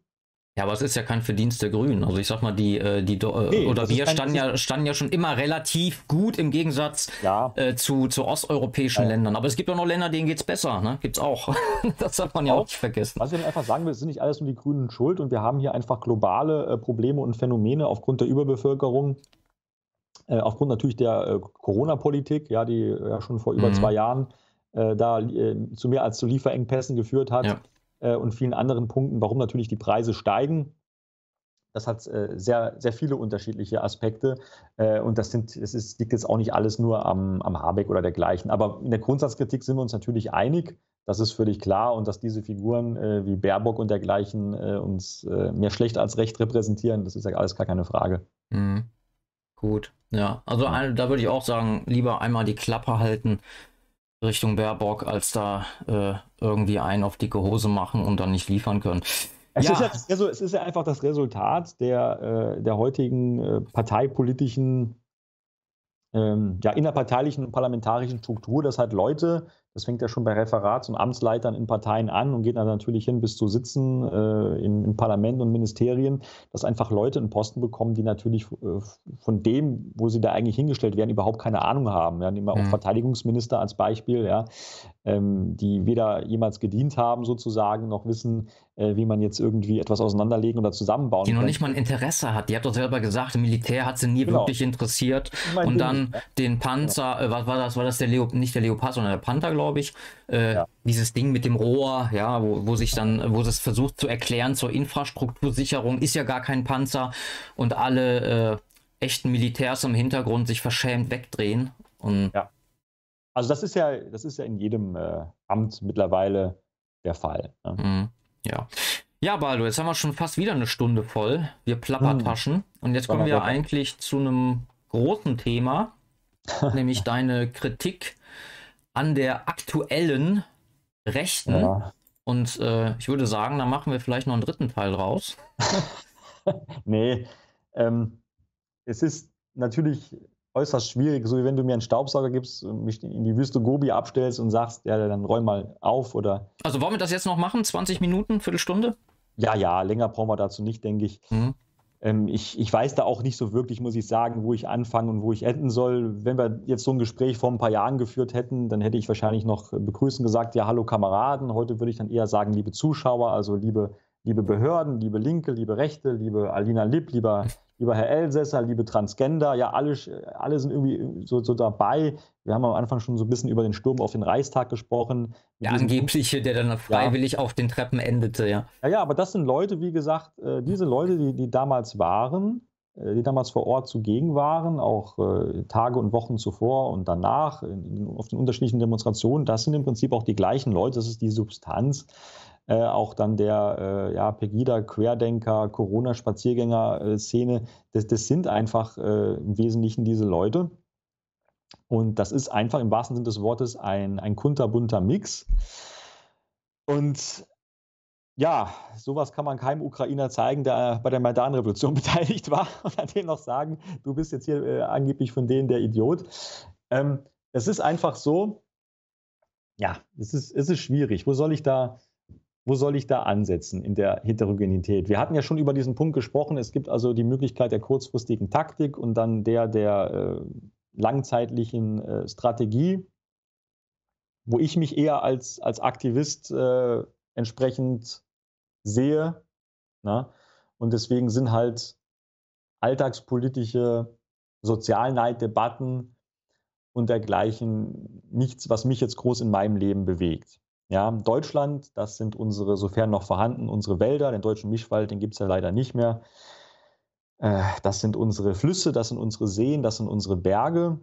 Ja, aber es ist ja kein Verdienst der Grünen. Also ich sag mal, die, äh, die äh, nee, oder wir standen ja, standen ja schon immer relativ gut im Gegensatz ja. äh, zu, zu osteuropäischen ja. Ländern. Aber es gibt auch noch Länder, denen geht es besser, ne? Gibt's auch. das darf man ja auch nicht vergessen. Was ich einfach sagen will, es sind nicht alles nur die Grünen schuld und wir haben hier einfach globale äh, Probleme und Phänomene aufgrund der Überbevölkerung. Äh, aufgrund natürlich der äh, Corona-Politik, ja, die ja schon vor über mhm. zwei Jahren da zu mehr als zu Lieferengpässen geführt hat. Ja äh, und vielen anderen Punkten, warum natürlich die Preise steigen. Das hat äh, sehr, sehr viele unterschiedliche Aspekte. Äh, und das, sind, das ist, liegt jetzt auch nicht alles nur am, am Habeck oder dergleichen. Aber in der Grundsatzkritik sind wir uns natürlich einig. Das ist völlig klar. Und dass diese Figuren äh, wie Baerbock und dergleichen äh, uns äh, mehr schlecht als recht repräsentieren, das ist ja alles gar keine Frage. Mhm. Gut, ja. Also da würde ich auch sagen, lieber einmal die Klappe halten Richtung Baerbock, als da äh, irgendwie einen auf dicke Hose machen und dann nicht liefern können. Es, ja. Ist ja, also, es ist ja einfach das Resultat der, äh, der heutigen äh, parteipolitischen, ähm, ja, innerparteilichen und parlamentarischen Struktur, dass halt Leute das fängt ja schon bei Referats- und Amtsleitern in Parteien an und geht dann natürlich hin bis zu Sitzen äh, in, in Parlamenten und Ministerien, dass einfach Leute einen Posten bekommen, die natürlich äh, von dem, wo sie da eigentlich hingestellt werden, überhaupt keine Ahnung haben. Ja, nehmen wir auch mhm. Verteidigungsminister als Beispiel, ja, ähm, die weder jemals gedient haben sozusagen, noch wissen, äh, wie man jetzt irgendwie etwas auseinanderlegen oder zusammenbauen kann. Die noch nicht mal ein Interesse hat. Die hat doch selber gesagt, im Militär hat sie nie genau. wirklich interessiert. Und dann ja. den Panzer, ja. äh, was war das? War das der Leo, nicht der Leopard, sondern der Panther, glaube glaube ich. Äh, ja. Dieses Ding mit dem Rohr, ja, wo, wo sich dann, wo es versucht zu erklären zur Infrastruktursicherung, ist ja gar kein Panzer und alle äh, echten Militärs im Hintergrund sich verschämt wegdrehen. Und ja. Also das ist ja, das ist ja in jedem äh, Amt mittlerweile der Fall. Ne? Mhm. Ja. Ja, Baldo, jetzt haben wir schon fast wieder eine Stunde voll. Wir Plappertaschen. Hm. Und jetzt kommen wir eigentlich zu einem großen Thema, nämlich deine Kritik an der aktuellen Rechten. Ja. Und äh, ich würde sagen, da machen wir vielleicht noch einen dritten Teil raus. nee, ähm, es ist natürlich äußerst schwierig, so wie wenn du mir einen Staubsauger gibst und mich in die Wüste Gobi abstellst und sagst, ja, dann räum mal auf oder. Also wollen wir das jetzt noch machen? 20 Minuten, Viertelstunde? Ja, ja, länger brauchen wir dazu nicht, denke ich. Mhm. Ähm, ich, ich weiß da auch nicht so wirklich, muss ich sagen, wo ich anfangen und wo ich enden soll. Wenn wir jetzt so ein Gespräch vor ein paar Jahren geführt hätten, dann hätte ich wahrscheinlich noch begrüßen gesagt, ja, hallo Kameraden. Heute würde ich dann eher sagen, liebe Zuschauer, also liebe, liebe Behörden, liebe Linke, liebe Rechte, liebe Alina Lipp, lieber lieber Herr Elsässer, liebe Transgender, ja, alle, alle sind irgendwie so, so, dabei. Wir haben am Anfang schon so ein bisschen über den Sturm auf den Reichstag gesprochen. Der angebliche, der dann freiwillig ja. auf den Treppen endete, ja. Ja, ja, aber das sind Leute, wie gesagt, äh, diese Leute, die, die damals waren, äh, die damals vor Ort zugegen waren, auch äh, Tage und Wochen zuvor und danach in, auf den unterschiedlichen Demonstrationen, das sind im Prinzip auch die gleichen Leute, das ist die Substanz äh, auch dann der äh, ja, Pegida-Querdenker, Corona-Spaziergänger-Szene, das, das, sind einfach äh, im Wesentlichen diese Leute. Und das ist einfach im wahrsten Sinne des Wortes ein, ein kunterbunter Mix. Und ja, sowas kann man keinem Ukrainer zeigen, der bei der Maidan-Revolution beteiligt war und an dem noch sagen, du bist jetzt hier äh, angeblich von denen der Idiot. Ähm, es ist einfach so, ja, es ist, es ist schwierig. Wo soll ich da, wo soll ich da ansetzen in der Heterogenität? Wir hatten ja schon über diesen Punkt gesprochen. Es gibt also die Möglichkeit der kurzfristigen Taktik und dann der der äh, langzeitlichen äh, Strategie, wo ich mich eher als, als Aktivist äh, entsprechend sehe. Na? Ne? Und deswegen sind halt alltagspolitische Sozialneiddebatten und dergleichen nichts, was mich jetzt groß in meinem Leben bewegt. Ja, Deutschland, das sind unsere, sofern noch vorhanden, unsere Wälder. Den deutschen Mischwald, den gibt es ja leider nicht mehr. Äh, das sind unsere Flüsse, das sind unsere Seen, das sind unsere Berge.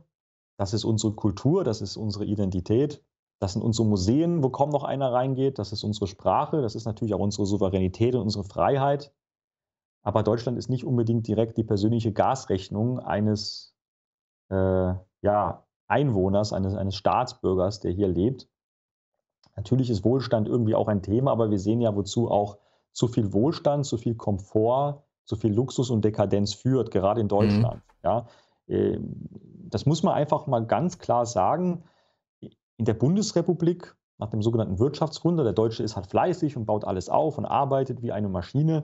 Das ist unsere Kultur, das ist unsere Identität. Das sind unsere Museen, wo kaum noch einer reingeht. Das ist unsere Sprache, das ist natürlich auch unsere Souveränität und unsere Freiheit. Aber Deutschland ist nicht unbedingt direkt die persönliche Gasrechnung eines äh, ja, Einwohners, eines, eines Staatsbürgers, der hier lebt. Natürlich ist Wohlstand irgendwie auch ein Thema, aber wir sehen ja, wozu auch zu viel Wohlstand, zu viel Komfort, zu viel Luxus und Dekadenz führt, gerade in Deutschland. Mhm. Ja, ähm, das muss man einfach mal ganz klar sagen. In der Bundesrepublik, nach dem sogenannten Wirtschaftswunder, der Deutsche ist halt fleißig und baut alles auf und arbeitet wie eine Maschine,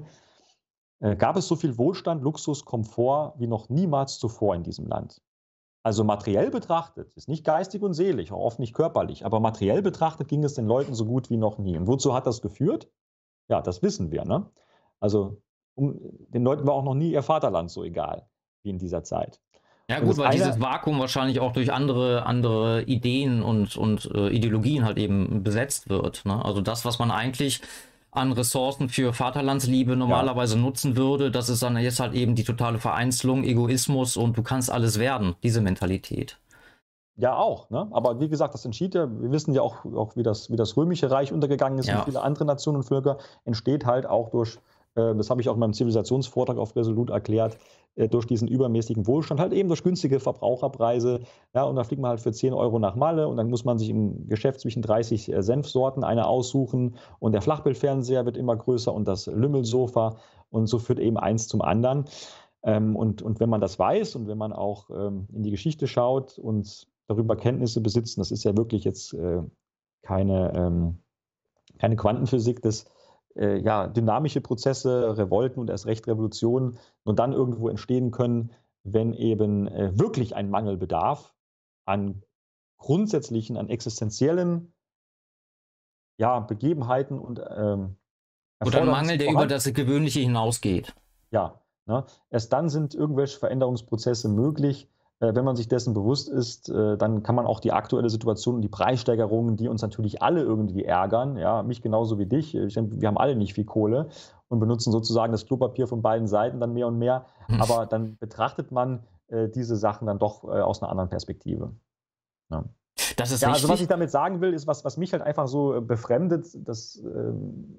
äh, gab es so viel Wohlstand, Luxus, Komfort wie noch niemals zuvor in diesem Land. Also materiell betrachtet, ist nicht geistig und seelisch, auch oft nicht körperlich, aber materiell betrachtet ging es den Leuten so gut wie noch nie. Und wozu hat das geführt? Ja, das wissen wir. Ne? Also um, den Leuten war auch noch nie ihr Vaterland so egal wie in dieser Zeit. Ja gut, weil eine, dieses Vakuum wahrscheinlich auch durch andere, andere Ideen und, und äh, Ideologien halt eben besetzt wird. Ne? Also das, was man eigentlich an Ressourcen für Vaterlandsliebe normalerweise ja. nutzen würde. Das ist dann jetzt halt eben die totale Vereinzelung, Egoismus und du kannst alles werden, diese Mentalität. Ja, auch. Ne? Aber wie gesagt, das entschied ja, wir wissen ja auch, auch wie, das, wie das Römische Reich untergegangen ist ja. und viele andere Nationen und Völker, entsteht halt auch durch das habe ich auch in meinem Zivilisationsvortrag auf Resolut erklärt, äh, durch diesen übermäßigen Wohlstand, halt eben durch günstige Verbraucherpreise. Ja, und da fliegt man halt für 10 Euro nach Malle und dann muss man sich im Geschäft zwischen 30 äh, Senfsorten eine aussuchen und der Flachbildfernseher wird immer größer und das Lümmelsofa und so führt eben eins zum anderen. Ähm, und, und wenn man das weiß und wenn man auch ähm, in die Geschichte schaut und darüber Kenntnisse besitzt, das ist ja wirklich jetzt äh, keine, ähm, keine Quantenphysik, das äh, ja, dynamische Prozesse, Revolten und erst recht Revolutionen nur dann irgendwo entstehen können, wenn eben äh, wirklich ein Mangelbedarf an grundsätzlichen, an existenziellen ja, Begebenheiten und ähm, oder ein Mangel, der über das Gewöhnliche hinausgeht. Ja, ne? erst dann sind irgendwelche Veränderungsprozesse möglich, wenn man sich dessen bewusst ist, äh, dann kann man auch die aktuelle Situation und die Preissteigerungen, die uns natürlich alle irgendwie ärgern, ja, mich genauso wie dich, wir haben alle nicht viel Kohle und benutzen sozusagen das Klopapier von beiden Seiten dann mehr und mehr, hm. aber dann betrachtet man äh, diese Sachen dann doch aus einer anderen Perspektive. Ja. Das ist ja, also was ich damit sagen will, ist, was, was mich halt einfach so befremdet, das äh,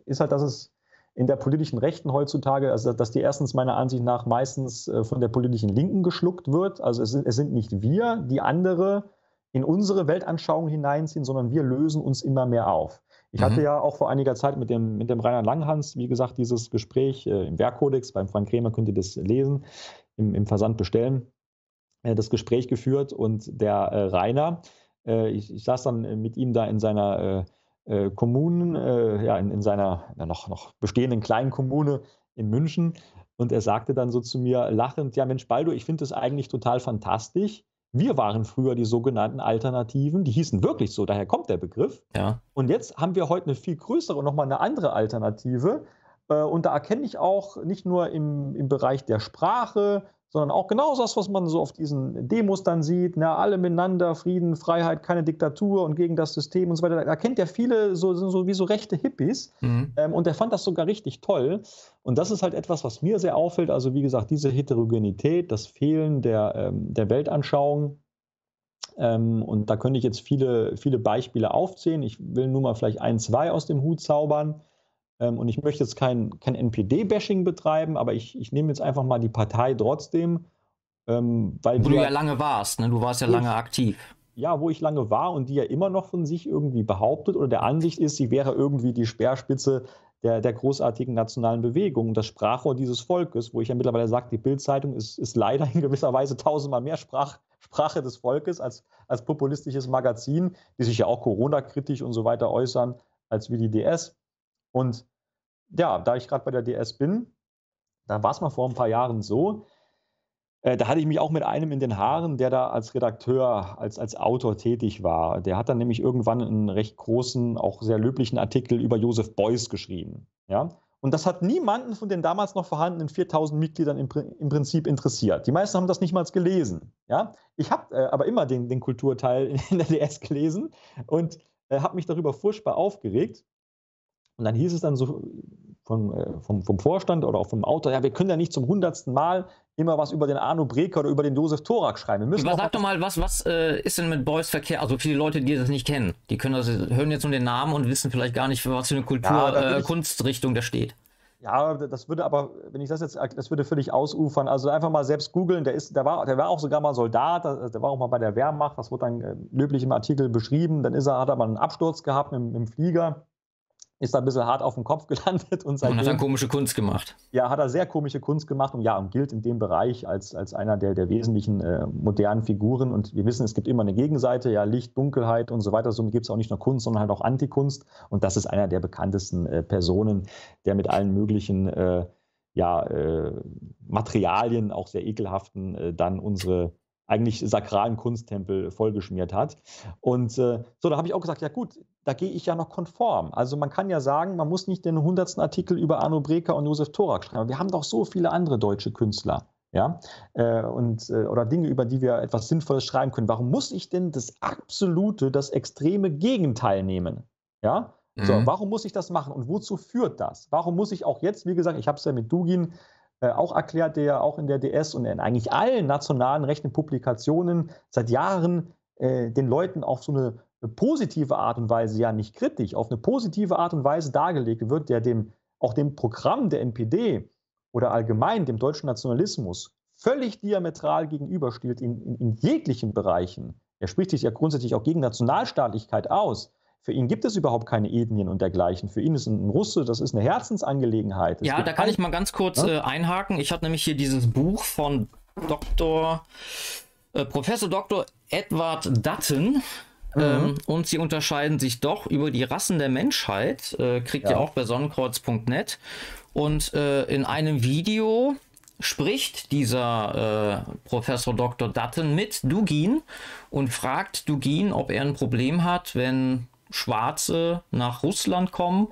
ist halt, dass es in der politischen Rechten heutzutage, also dass die erstens meiner Ansicht nach meistens äh, von der politischen Linken geschluckt wird. Also es sind, es sind nicht wir, die andere in unsere Weltanschauung hineinziehen, sondern wir lösen uns immer mehr auf. Ich mhm. hatte ja auch vor einiger Zeit mit dem, mit dem Rainer Langhans, wie gesagt, dieses Gespräch äh, im Werkkodex, beim Frank Krämer könnt ihr das lesen, im, im Versand bestellen, äh, das Gespräch geführt und der äh, Rainer, äh, ich, ich, saß dann mit ihm da in seiner äh, Kommunen, äh, ja, in, in seiner ja, noch, noch bestehenden kleinen Kommune in München. Und er sagte dann so zu mir lachend, ja Mensch, Baldo, ich finde das eigentlich total fantastisch. Wir waren früher die sogenannten Alternativen, die hießen wirklich so, daher kommt der Begriff. Ja. Und jetzt haben wir heute eine viel größere und nochmal eine andere Alternative. Äh, und da erkenne ich auch nicht nur im, im Bereich der Sprache, sondern auch genau das, was man so auf diesen Demos dann sieht, na, alle miteinander, Frieden, Freiheit, keine Diktatur und gegen das System und so weiter. Da kennt ja viele so, so wie so rechte Hippies mhm. ähm, und der fand das sogar richtig toll. Und das ist halt etwas, was mir sehr auffällt. Also wie gesagt, diese Heterogenität, das Fehlen der, ähm, der Weltanschauung. Ähm, und da könnte ich jetzt viele, viele Beispiele aufzählen. Ich will nur mal vielleicht ein, zwei aus dem Hut zaubern. Ähm, und ich möchte jetzt kein, kein NPD-Bashing betreiben, aber ich, ich nehme jetzt einfach mal die Partei trotzdem. Ähm, weil wo du ja lange warst, ne? du warst ja lange aktiv. Ja, wo ich lange war und die ja immer noch von sich irgendwie behauptet oder der Ansicht ist, sie wäre irgendwie die Speerspitze der, der großartigen nationalen Bewegung, das Sprachrohr dieses Volkes, wo ich ja mittlerweile sage, die Bildzeitung ist, ist leider in gewisser Weise tausendmal mehr Sprach, Sprache des Volkes als, als populistisches Magazin, die sich ja auch Corona-kritisch und so weiter äußern, als wie die DS. Und ja, da ich gerade bei der DS bin, da war es mal vor ein paar Jahren so, äh, da hatte ich mich auch mit einem in den Haaren, der da als Redakteur, als, als Autor tätig war. Der hat dann nämlich irgendwann einen recht großen, auch sehr löblichen Artikel über Josef Beuys geschrieben. Ja? Und das hat niemanden von den damals noch vorhandenen 4000 Mitgliedern im, im Prinzip interessiert. Die meisten haben das nicht mal gelesen. Ja? Ich habe äh, aber immer den, den Kulturteil in der DS gelesen und äh, habe mich darüber furchtbar aufgeregt. Und dann hieß es dann so vom, äh, vom, vom Vorstand oder auch vom Autor, ja, wir können ja nicht zum hundertsten Mal immer was über den Arno Breker oder über den Josef Thorak schreiben. Wir müssen Aber sag doch mal, was, was äh, ist denn mit Boys Verkehr? Also viele Leute, die das nicht kennen, die können das, hören jetzt nur den Namen und wissen vielleicht gar nicht, für was für eine Kultur, ja, äh, Kunstrichtung da steht. Ja, das würde aber, wenn ich das jetzt, das würde völlig ausufern. Also einfach mal selbst googeln. Der ist, der war, der war auch sogar mal Soldat. Der war auch mal bei der Wehrmacht. Das wurde dann äh, löblich im Artikel beschrieben. Dann ist er, hat er mal einen Absturz gehabt mit, mit dem Flieger ist da ein bisschen hart auf den Kopf gelandet. Und, seitdem, und hat dann komische Kunst gemacht. Ja, hat er sehr komische Kunst gemacht und ja, und gilt in dem Bereich als, als einer der, der wesentlichen äh, modernen Figuren. Und wir wissen, es gibt immer eine Gegenseite, ja, Licht, Dunkelheit und so weiter. Somit gibt es auch nicht nur Kunst, sondern halt auch Antikunst. Und das ist einer der bekanntesten äh, Personen, der mit allen möglichen äh, ja, äh, Materialien, auch sehr ekelhaften, äh, dann unsere eigentlich sakralen Kunsttempel vollgeschmiert hat. Und äh, so, da habe ich auch gesagt, ja gut, da gehe ich ja noch konform. Also man kann ja sagen, man muss nicht den hundertsten Artikel über Arno Breker und Josef Thorak schreiben. Wir haben doch so viele andere deutsche Künstler. Ja, äh, und, äh, oder Dinge, über die wir etwas Sinnvolles schreiben können. Warum muss ich denn das absolute, das extreme Gegenteil nehmen? Ja, mhm. so, warum muss ich das machen und wozu führt das? Warum muss ich auch jetzt, wie gesagt, ich habe es ja mit Dugin äh, auch erklärt, der ja auch in der DS und in eigentlich allen nationalen rechten Publikationen seit Jahren den Leuten auf so eine, eine, positive Art und Weise, ja nicht kritisch, auf eine positive Art und Weise dargelegt wird, der dem auch dem Programm der NPD oder allgemein dem deutschen Nationalismus völlig diametral gegenübersteht in, in, in jeglichen Bereichen. Er spricht sich ja grundsätzlich auch gegen Nationalstaatlichkeit aus. Für ihn gibt es überhaupt keine Ethnien und dergleichen. Für ihn ist ein Russe, das ist eine Herzensangelegenheit. Es ja, da kann ich mal ganz kurz ja? äh, einhaken. Ich habe nämlich hier dieses Buch von Dr. Äh, Professor Dr. Edward Dutton. Mhm. Ähm, und sie unterscheiden sich doch über die Rassen der Menschheit. Äh, kriegt ja. ihr auch bei sonnenkreuz.net. Und äh, in einem Video spricht dieser äh, Professor Dr. Dutton mit Dugin und fragt Dugin, ob er ein Problem hat, wenn Schwarze nach Russland kommen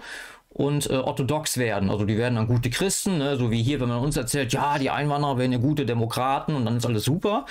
und äh, orthodox werden. Also die werden dann gute Christen, ne? so wie hier, wenn man uns erzählt, ja, die Einwanderer werden ja gute Demokraten und dann ist alles super.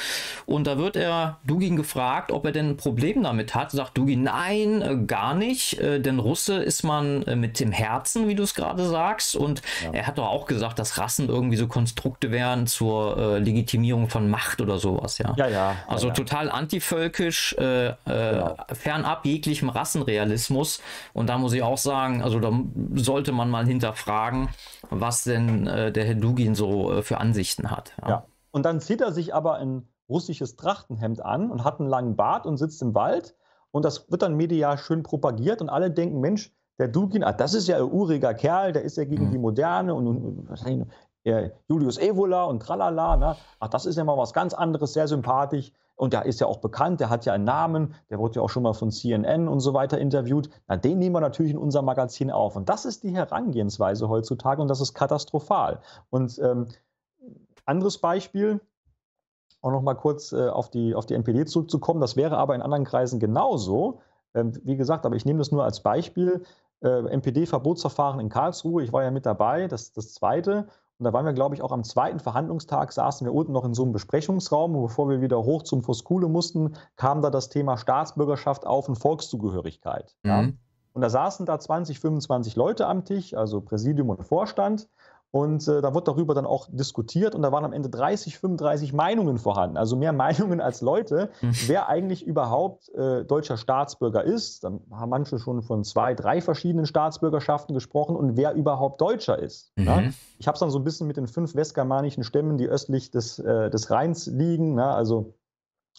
Und da wird er Dugin gefragt, ob er denn ein Problem damit hat. Sagt Dugin, nein, äh, gar nicht, äh, denn Russe ist man äh, mit dem Herzen, wie du es gerade sagst. Und ja. er hat doch auch gesagt, dass Rassen irgendwie so Konstrukte wären zur äh, Legitimierung von Macht oder sowas, ja. Ja, ja. Also ja, total antivölkisch, äh, genau. fernab jeglichem Rassenrealismus. Und da muss ich auch sagen, also da sollte man mal hinterfragen, was denn äh, der Herr Dugin so äh, für Ansichten hat. Ja. ja. Und dann zieht er sich aber ein russisches Trachtenhemd an und hat einen langen Bart und sitzt im Wald. Und das wird dann medial schön propagiert und alle denken, Mensch, der Dugin, ah, das ist ja ein uriger Kerl, der ist ja gegen mhm. die Moderne und, und, und Julius Evola und tralala. Ne? Ach, das ist ja mal was ganz anderes, sehr sympathisch. Und der ist ja auch bekannt, der hat ja einen Namen, der wurde ja auch schon mal von CNN und so weiter interviewt. Na, den nehmen wir natürlich in unser Magazin auf. Und das ist die Herangehensweise heutzutage und das ist katastrophal. Und ähm, anderes Beispiel, auch noch mal kurz äh, auf, die, auf die NPD zurückzukommen, das wäre aber in anderen Kreisen genauso. Ähm, wie gesagt, aber ich nehme das nur als Beispiel. Äh, NPD-Verbotsverfahren in Karlsruhe, ich war ja mit dabei, das, das zweite. Und da waren wir, glaube ich, auch am zweiten Verhandlungstag, saßen wir unten noch in so einem Besprechungsraum. Und bevor wir wieder hoch zum Voskule mussten, kam da das Thema Staatsbürgerschaft auf und Volkszugehörigkeit. Mhm. Ja. Und da saßen da 20, 25 Leute am Tisch, also Präsidium und Vorstand. Und äh, da wurde darüber dann auch diskutiert und da waren am Ende 30, 35 Meinungen vorhanden, also mehr Meinungen als Leute, mhm. wer eigentlich überhaupt äh, deutscher Staatsbürger ist. Dann haben manche schon von zwei, drei verschiedenen Staatsbürgerschaften gesprochen und wer überhaupt Deutscher ist. Mhm. Ja? Ich habe es dann so ein bisschen mit den fünf westgermanischen Stämmen, die östlich des, äh, des Rheins liegen, na, also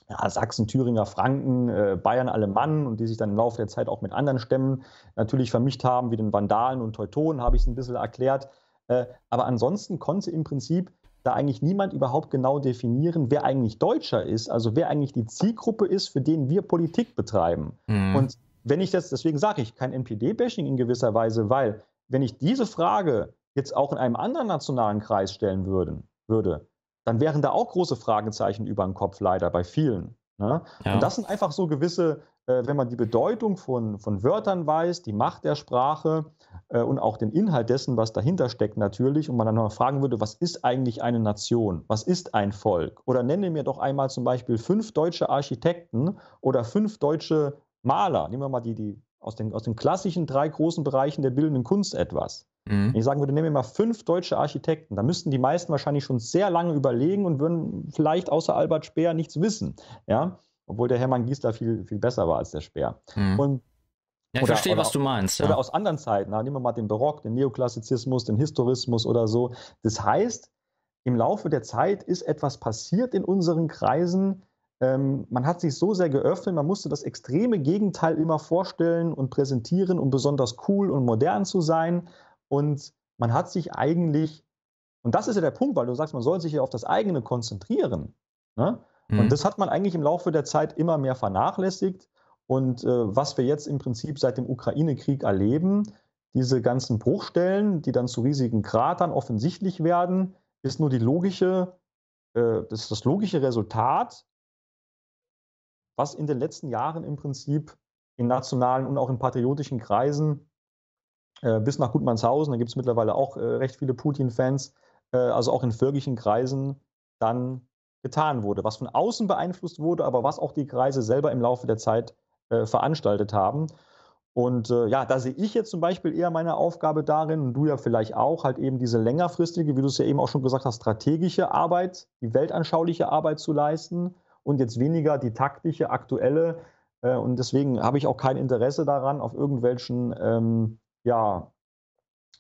ja, Sachsen, Thüringer, Franken, äh, Bayern, Alemannen und die sich dann im Laufe der Zeit auch mit anderen Stämmen natürlich vermischt haben, wie den Vandalen und Teutonen, habe ich es ein bisschen erklärt. Äh, aber ansonsten konnte im Prinzip da eigentlich niemand überhaupt genau definieren, wer eigentlich Deutscher ist, also wer eigentlich die Zielgruppe ist, für den wir Politik betreiben. Mhm. Und wenn ich das, deswegen sage ich kein NPD-Bashing in gewisser Weise, weil wenn ich diese Frage jetzt auch in einem anderen nationalen Kreis stellen würden, würde, dann wären da auch große Fragezeichen über den Kopf leider bei vielen. Ne? Ja. Und das sind einfach so gewisse, äh, wenn man die Bedeutung von, von Wörtern weiß, die Macht der Sprache äh, und auch den Inhalt dessen, was dahinter steckt natürlich, und man dann noch fragen würde, was ist eigentlich eine Nation? Was ist ein Volk? Oder nenne mir doch einmal zum Beispiel fünf deutsche Architekten oder fünf deutsche Maler. Nehmen wir mal die, die aus den, aus den klassischen drei großen Bereichen der bildenden Kunst etwas. Mhm. Wenn ich sagen würde, nehmen wir mal fünf deutsche Architekten, da müssten die meisten wahrscheinlich schon sehr lange überlegen und würden vielleicht außer Albert Speer nichts wissen. Ja? Obwohl der Hermann Gies da viel, viel besser war als der Speer. Mhm. Und ja, ich oder, verstehe, oder, was du meinst. Ja. Oder aus anderen Zeiten. nehmen wir mal den Barock, den Neoklassizismus, den Historismus oder so. Das heißt, im Laufe der Zeit ist etwas passiert in unseren Kreisen. Ähm, man hat sich so sehr geöffnet, man musste das extreme Gegenteil immer vorstellen und präsentieren, um besonders cool und modern zu sein. Und man hat sich eigentlich, und das ist ja der Punkt, weil du sagst, man soll sich ja auf das eigene konzentrieren. Ne? Mhm. Und das hat man eigentlich im Laufe der Zeit immer mehr vernachlässigt. Und äh, was wir jetzt im Prinzip seit dem Ukraine-Krieg erleben, diese ganzen Bruchstellen, die dann zu riesigen Kratern offensichtlich werden, ist nur die logische, äh, das, das logische Resultat, was in den letzten Jahren im Prinzip in nationalen und auch in patriotischen Kreisen äh, bis nach Gutmannshausen, da gibt es mittlerweile auch äh, recht viele Putin-Fans, äh, also auch in völkischen Kreisen dann getan wurde, was von außen beeinflusst wurde, aber was auch die Kreise selber im Laufe der Zeit äh, veranstaltet haben. Und äh, ja, da sehe ich jetzt zum Beispiel eher meine Aufgabe darin, und du ja vielleicht auch, halt eben diese längerfristige, wie du es ja eben auch schon gesagt hast, strategische Arbeit, die weltanschauliche Arbeit zu leisten und jetzt weniger die taktische, aktuelle. Äh, und deswegen habe ich auch kein Interesse daran, auf irgendwelchen ähm, ja,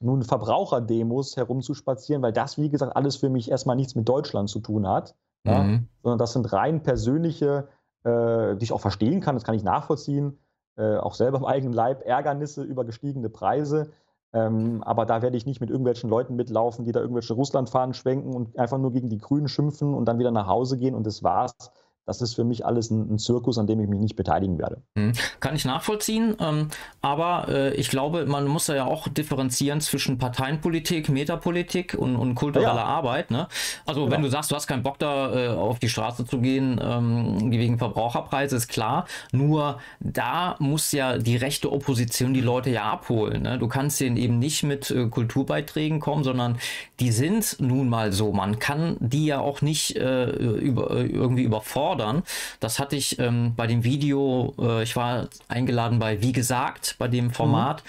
nun Verbraucherdemos herumzuspazieren, weil das, wie gesagt, alles für mich erstmal nichts mit Deutschland zu tun hat, mhm. ja, sondern das sind rein persönliche, äh, die ich auch verstehen kann, das kann ich nachvollziehen, äh, auch selber im eigenen Leib, Ärgernisse über gestiegene Preise. Ähm, aber da werde ich nicht mit irgendwelchen Leuten mitlaufen, die da irgendwelche Russlandfahnen schwenken und einfach nur gegen die Grünen schimpfen und dann wieder nach Hause gehen und das war's das ist für mich alles ein, ein, Zirkus, an dem ich mich nicht beteiligen werde. Hm. Kann ich nachvollziehen, ähm, aber äh, ich glaube, man muss ja auch differenzieren zwischen Parteienpolitik, Metapolitik und, und kultureller ja. Arbeit. Ne? Also genau. wenn du sagst, du hast keinen Bock da äh, auf die Straße zu gehen ähm, wegen Verbraucherpreise, ist klar. Nur da muss ja die rechte Opposition die Leute ja abholen. Ne? Du kannst denen eben nicht mit äh, Kulturbeiträgen kommen, sondern die sind nun mal so. Man kann die ja auch nicht äh, über, äh, irgendwie überfordern fordern. Das hatte ich ähm, bei dem Video, äh, ich war eingeladen bei Wie gesagt, bei dem Format.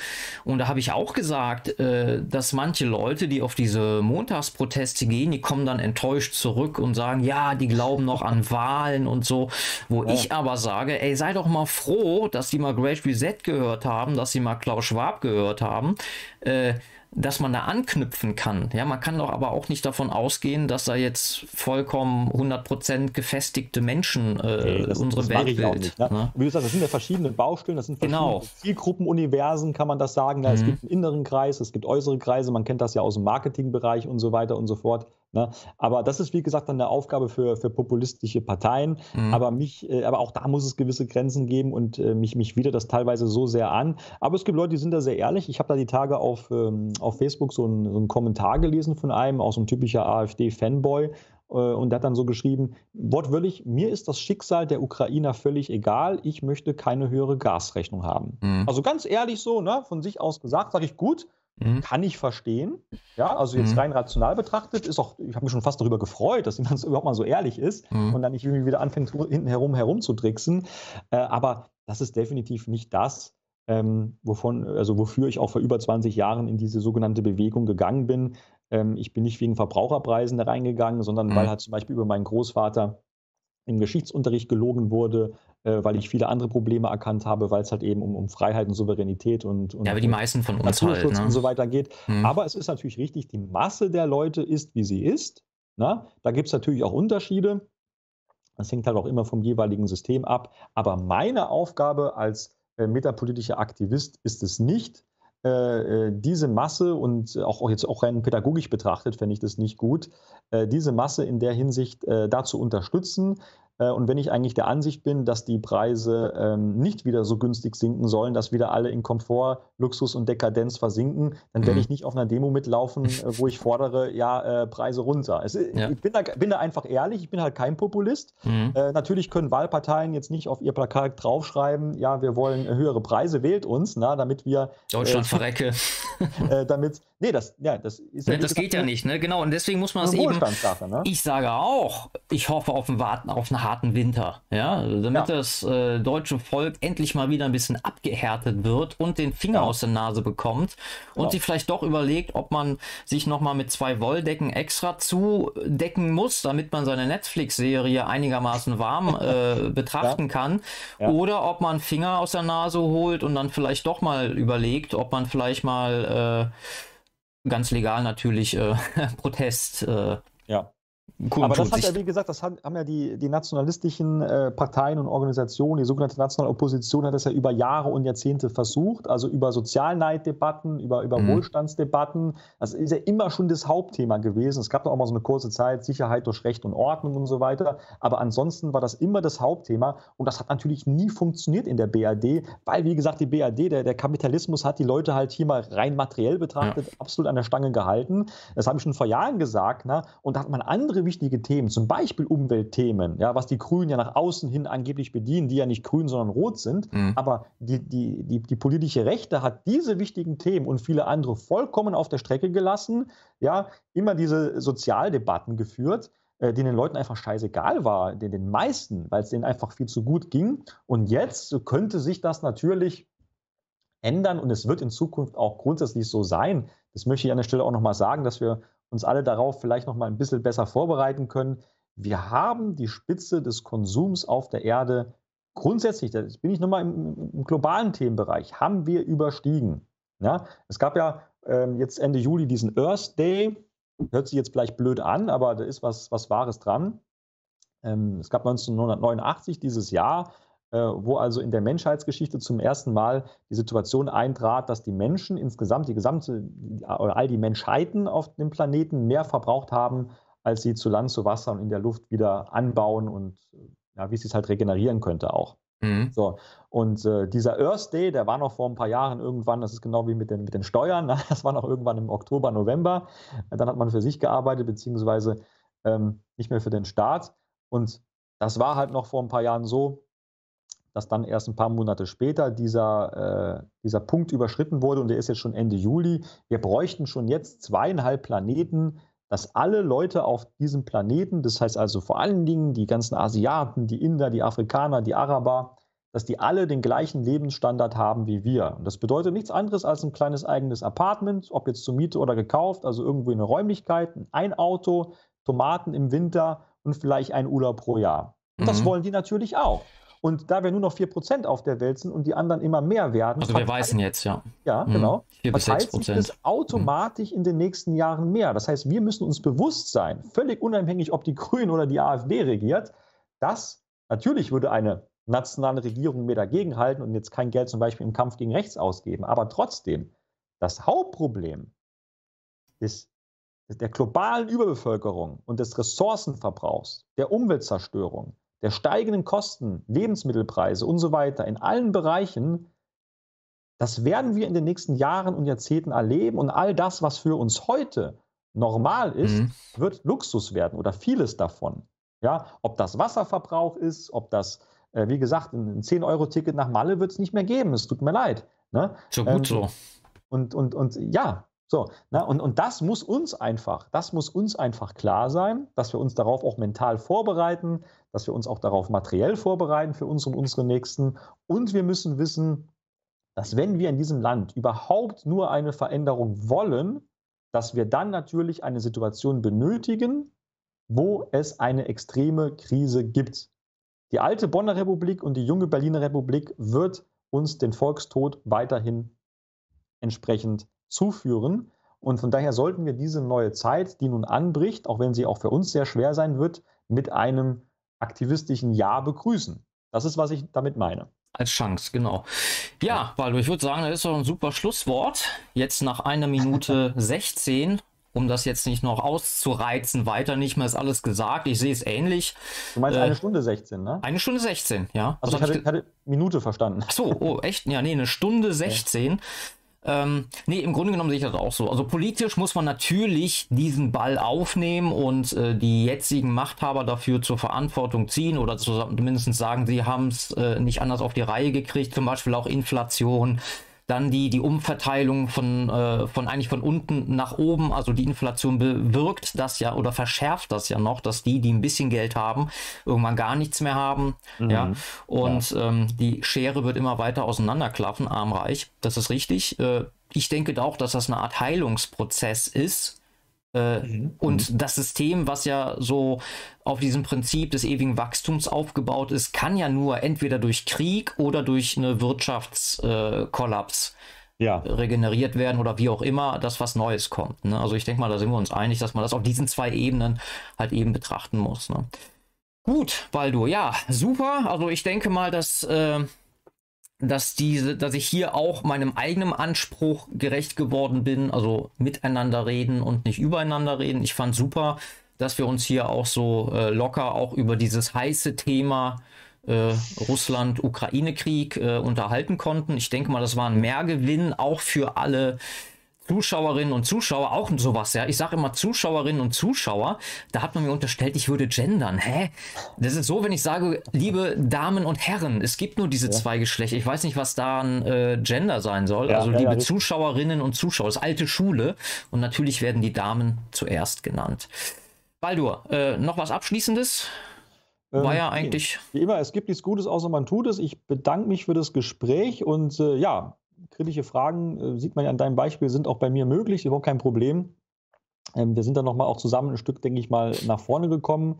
Mhm. Und da habe ich auch gesagt, äh, dass manche Leute, die auf diese Montagsproteste gehen, die kommen dann enttäuscht zurück und sagen, ja, die glauben noch an Wahlen und so. Wo ja. ich aber sage, ey, sei doch mal froh, dass die mal Great Reset gehört haben, dass sie mal Klaus Schwab gehört haben. Äh, dass man da anknüpfen kann. Ja, man kann doch aber auch nicht davon ausgehen, dass da jetzt vollkommen 100% gefestigte Menschen äh, das, unsere das Welt Nicht, ne? Ne? Wie gesagt, das sind ja verschiedene Baustellen, das sind verschiedene genau. Zielgruppenuniversen, kann man das sagen. Ja, mhm. Es gibt einen inneren Kreis, es gibt äußere Kreise, man kennt das ja aus dem Marketingbereich und so weiter und so fort. Ne? Aber das ist, wie gesagt, dann eine Aufgabe für, für populistische Parteien. Mhm. Aber, mich, äh, aber auch da muss es gewisse Grenzen geben und äh, mich, mich widert das teilweise so sehr an. Aber es gibt Leute, die sind da sehr ehrlich. Ich habe da die Tage auf, ähm, auf Facebook so einen, so einen Kommentar gelesen von einem, auch so ein typischer AfD-Fanboy. Äh, und der hat dann so geschrieben, wortwörtlich, mir ist das Schicksal der Ukrainer völlig egal, ich möchte keine höhere Gasrechnung haben. Mhm. Also ganz ehrlich so, ne, von sich aus gesagt, sage ich, gut, Mhm. Kann ich verstehen. Ja, also jetzt mhm. rein rational betrachtet, ist auch, ich habe mich schon fast darüber gefreut, dass jemand überhaupt mal so ehrlich ist mhm. und dann nicht irgendwie wieder anfängt, hinten herum herumzudricksen. Äh, aber das ist definitiv nicht das, ähm, wovon, also wofür ich auch vor über 20 Jahren in diese sogenannte Bewegung gegangen bin. Ähm, ich bin nicht wegen Verbraucherpreisen da reingegangen, sondern weil mhm. halt zum Beispiel über meinen Großvater im Geschichtsunterricht gelogen wurde, weil ich viele andere Probleme erkannt habe, weil es halt eben um, um Freiheit und Souveränität und, und ja, aber die meisten von uns halt, ne? und so weiter geht. Hm. Aber es ist natürlich richtig, die Masse der Leute ist, wie sie ist. Na? Ne? Da gibt es natürlich auch Unterschiede. Das hängt halt auch immer vom jeweiligen System ab. Aber meine Aufgabe als äh, metapolitischer Aktivist ist es nicht, äh, äh diese Masse und auch, auch jetzt auch rein pädagogisch betrachtet, fände ich das nicht gut, äh, diese Masse in der Hinsicht äh, dazu unterstützen, äh, und wenn ich eigentlich der Ansicht bin, dass die Preise ähm, nicht wieder so günstig sinken sollen, dass wieder alle in Komfort, Luxus und Dekadenz versinken, dann werde mhm. ich nicht auf einer Demo mitlaufen, äh, wo ich fordere, ja, äh, Preise runter. Es, ja. Ich bin da, bin da, einfach ehrlich, ich bin halt kein Populist. Mhm. Äh, natürlich können Wahlparteien jetzt nicht auf ihr Plakat draufschreiben, ja, wir wollen höhere Preise, wählt uns, na, damit wir. Deutschland äh, verrecke. damit, nee, das, ja, das ist ja. Nee, das geht ja nicht, ne? Genau, und deswegen muss man es eben. Ne? Ich sage auch, ich hoffe auf ein Warten auf eine harten Winter, ja, damit ja. das äh, deutsche Volk endlich mal wieder ein bisschen abgehärtet wird und den Finger ja. aus der Nase bekommt und genau. sich vielleicht doch überlegt, ob man sich noch mal mit zwei Wolldecken extra zudecken muss, damit man seine Netflix-Serie einigermaßen warm äh, betrachten ja. kann, oder ob man Finger aus der Nase holt und dann vielleicht doch mal überlegt, ob man vielleicht mal äh, ganz legal natürlich äh, Protest äh, ja. Aber das hat ja, wie gesagt, das haben ja die, die nationalistischen äh, Parteien und Organisationen, die sogenannte nationale Opposition hat das ja über Jahre und Jahrzehnte versucht, also über Sozialneiddebatten, über, über mhm. Wohlstandsdebatten. Das ist ja immer schon das Hauptthema gewesen. Es gab doch auch mal so eine kurze Zeit, Sicherheit durch Recht und Ordnung und so weiter. Aber ansonsten war das immer das Hauptthema und das hat natürlich nie funktioniert in der BRD, weil, wie gesagt, die BRD, der, der Kapitalismus hat die Leute halt hier mal rein materiell betrachtet, ja. absolut an der Stange gehalten. Das habe ich schon vor Jahren gesagt. Ne? Und da hat man andere wichtige Themen, zum Beispiel Umweltthemen, ja, was die Grünen ja nach außen hin angeblich bedienen, die ja nicht grün, sondern rot sind. Mhm. Aber die, die, die, die politische Rechte hat diese wichtigen Themen und viele andere vollkommen auf der Strecke gelassen, ja, immer diese Sozialdebatten geführt äh, denen den Leuten einfach scheißegal war, den, den meisten, weil es denen einfach viel zu gut ging. Und jetzt könnte sich das natürlich ändern und es wird in Zukunft auch grundsätzlich so sein. Das möchte ich an der Stelle auch nochmal sagen, dass wir uns alle darauf vielleicht noch mal ein bisschen besser vorbereiten können. Wir haben die Spitze des Konsums auf der Erde grundsätzlich, das bin ich nochmal im, im globalen Themenbereich, haben wir überstiegen. Ja, es gab ja ähm, jetzt Ende Juli diesen Earth Day. Hört sich jetzt vielleicht blöd an, aber da ist was, was Wahres dran. Ähm, es gab 1989 dieses Jahr, wo also in der Menschheitsgeschichte zum ersten Mal die Situation eintrat, dass die Menschen insgesamt, die gesamte, oder all die Menschheiten auf dem Planeten mehr verbraucht haben, als sie zu Land, zu Wasser und in der Luft wieder anbauen und ja, wie es sich halt regenerieren könnte auch. Mhm. So, und äh, dieser Earth Day, der war noch vor ein paar Jahren irgendwann, das ist genau wie mit den, mit den Steuern, ne? das war noch irgendwann im Oktober, November. Dann hat man für sich gearbeitet, beziehungsweise ähm, nicht mehr für den Staat. Und das war halt noch vor ein paar Jahren so, dass dann erst ein paar Monate später dieser, äh, dieser Punkt überschritten wurde und der ist jetzt schon Ende Juli. Wir bräuchten schon jetzt zweieinhalb Planeten, dass alle Leute auf diesem Planeten, das heißt also vor allen Dingen die ganzen Asiaten, die Inder, die Afrikaner, die Araber, dass die alle den gleichen Lebensstandard haben wie wir. Und das bedeutet nichts anderes als ein kleines eigenes Apartment, ob jetzt zur Miete oder gekauft, also irgendwo in der Räumlichkeit, ein Auto, Tomaten im Winter und vielleicht ein Urlaub pro Jahr. Und mhm. das wollen die natürlich auch. Und da wir nur noch 4% auf der Welt sind und die anderen immer mehr werden. Also wir weißen jetzt, ja. Ja, mhm. genau. 4 bis 6 sich das automatisch mhm. in den nächsten Jahren mehr. Das heißt, wir müssen uns bewusst sein, völlig unabhängig, ob die Grünen oder die AfD regiert, dass natürlich würde eine nationale Regierung mehr dagegenhalten und jetzt kein Geld zum Beispiel im Kampf gegen rechts ausgeben. Aber trotzdem, das Hauptproblem ist der globalen Überbevölkerung und des Ressourcenverbrauchs, der Umweltzerstörung, der steigenden Kosten, Lebensmittelpreise und so weiter in allen Bereichen, das werden wir in den nächsten Jahren und Jahrzehnten erleben und all das, was für uns heute normal ist, mhm. wird Luxus werden oder vieles davon. Ja, ob das Wasserverbrauch ist, ob das, äh, wie gesagt, ein 10-Euro-Ticket nach Malle wird es nicht mehr geben. Es tut mir leid. Ne? So gut ähm, so. Und, und, und ja, so, na, und, und das muss uns einfach, das muss uns einfach klar sein, dass wir uns darauf auch mental vorbereiten, dass wir uns auch darauf materiell vorbereiten für uns und unsere Nächsten. Und wir müssen wissen, dass wenn wir in diesem Land überhaupt nur eine Veränderung wollen, dass wir dann natürlich eine Situation benötigen, wo es eine extreme Krise gibt. Die alte Bonner Republik und die junge Berliner Republik wird uns den Volkstod weiterhin entsprechend zuführen. Und von daher sollten wir diese neue Zeit, die nun anbricht, auch wenn sie auch für uns sehr schwer sein wird, mit einem aktivistischen Ja begrüßen. Das ist, was ich damit meine. Als Chance, genau. Ja, Waldo, ich würde sagen, das ist doch ein super Schlusswort. Jetzt nach einer Minute 16, um das jetzt nicht noch auszureizen, weiter nicht mehr ist alles gesagt. Ich sehe es ähnlich. Du meinst äh, eine Stunde 16, ne? Eine Stunde 16, ja. Also ich hatte, hatte, Minute verstanden. Ach so, oh, echt? Ja, nee, eine Stunde 16. Okay. Ähm, nee, im Grunde genommen sehe ich das auch so. Also politisch muss man natürlich diesen Ball aufnehmen und äh, die jetzigen Machthaber dafür zur Verantwortung ziehen oder zumindest sagen, sie haben es äh, nicht anders auf die Reihe gekriegt, zum Beispiel auch Inflation, dann die, die Umverteilung von, äh, von eigentlich von unten nach oben, also die Inflation bewirkt das ja oder verschärft das ja noch, dass die, die ein bisschen Geld haben, irgendwann gar nichts mehr haben. Mhm. Ja. Und ja. Ähm, die Schere wird immer weiter auseinanderklaffen, arm-reich. Das ist richtig. Äh, ich denke auch, dass das eine Art Heilungsprozess ist äh, mhm. Und mhm. das System, was ja so auf diesem Prinzip des ewigen Wachstums aufgebaut ist, kann ja nur entweder durch Krieg oder durch eine Wirtschaftskollaps äh, ja. regeneriert werden oder wie auch immer, dass was Neues kommt. Ne? Also ich denke mal, da sind wir uns einig, dass man das auf diesen zwei Ebenen halt eben betrachten muss. Ne? Gut, Baldur, ja, super. Also ich denke mal, dass äh, dass diese, dass ich hier auch meinem eigenen Anspruch gerecht geworden bin, also miteinander reden und nicht übereinander reden. Ich fand super, dass wir uns hier auch so äh, locker auch über dieses heiße Thema äh, Russland-Ukraine-Krieg äh, unterhalten konnten. Ich denke mal, das war ein Mehrgewinn auch für alle Zuschauerinnen und Zuschauer, auch sowas, ja. Ich sage immer Zuschauerinnen und Zuschauer, da hat man mir unterstellt, ich würde gendern. Hä? Das ist so, wenn ich sage, liebe Damen und Herren, es gibt nur diese ja. zwei Geschlechter. Ich weiß nicht, was da ein äh, Gender sein soll. Ja, also ja, liebe Zuschauerinnen und Zuschauer, das ist alte Schule. Und natürlich werden die Damen zuerst genannt. Baldur, äh, noch was Abschließendes? War ja ähm, eigentlich. Wie immer, es gibt nichts Gutes, außer man tut es. Ich bedanke mich für das Gespräch und äh, ja, kritische Fragen, äh, sieht man ja an deinem Beispiel, sind auch bei mir möglich, überhaupt kein Problem. Ähm, wir sind dann nochmal auch zusammen ein Stück, denke ich mal, nach vorne gekommen.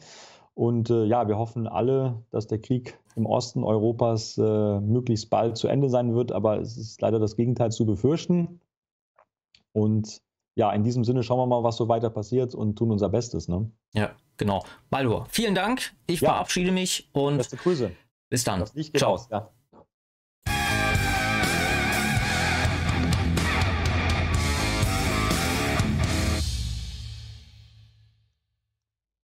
Und äh, ja, wir hoffen alle, dass der Krieg im Osten Europas äh, möglichst bald zu Ende sein wird, aber es ist leider das Gegenteil zu befürchten. Und ja, in diesem Sinne schauen wir mal, was so weiter passiert und tun unser Bestes. Ne? Ja, genau. Baldur, vielen Dank. Ich ja. verabschiede mich und Beste Grüße. bis dann. Ciao. Aus, ja.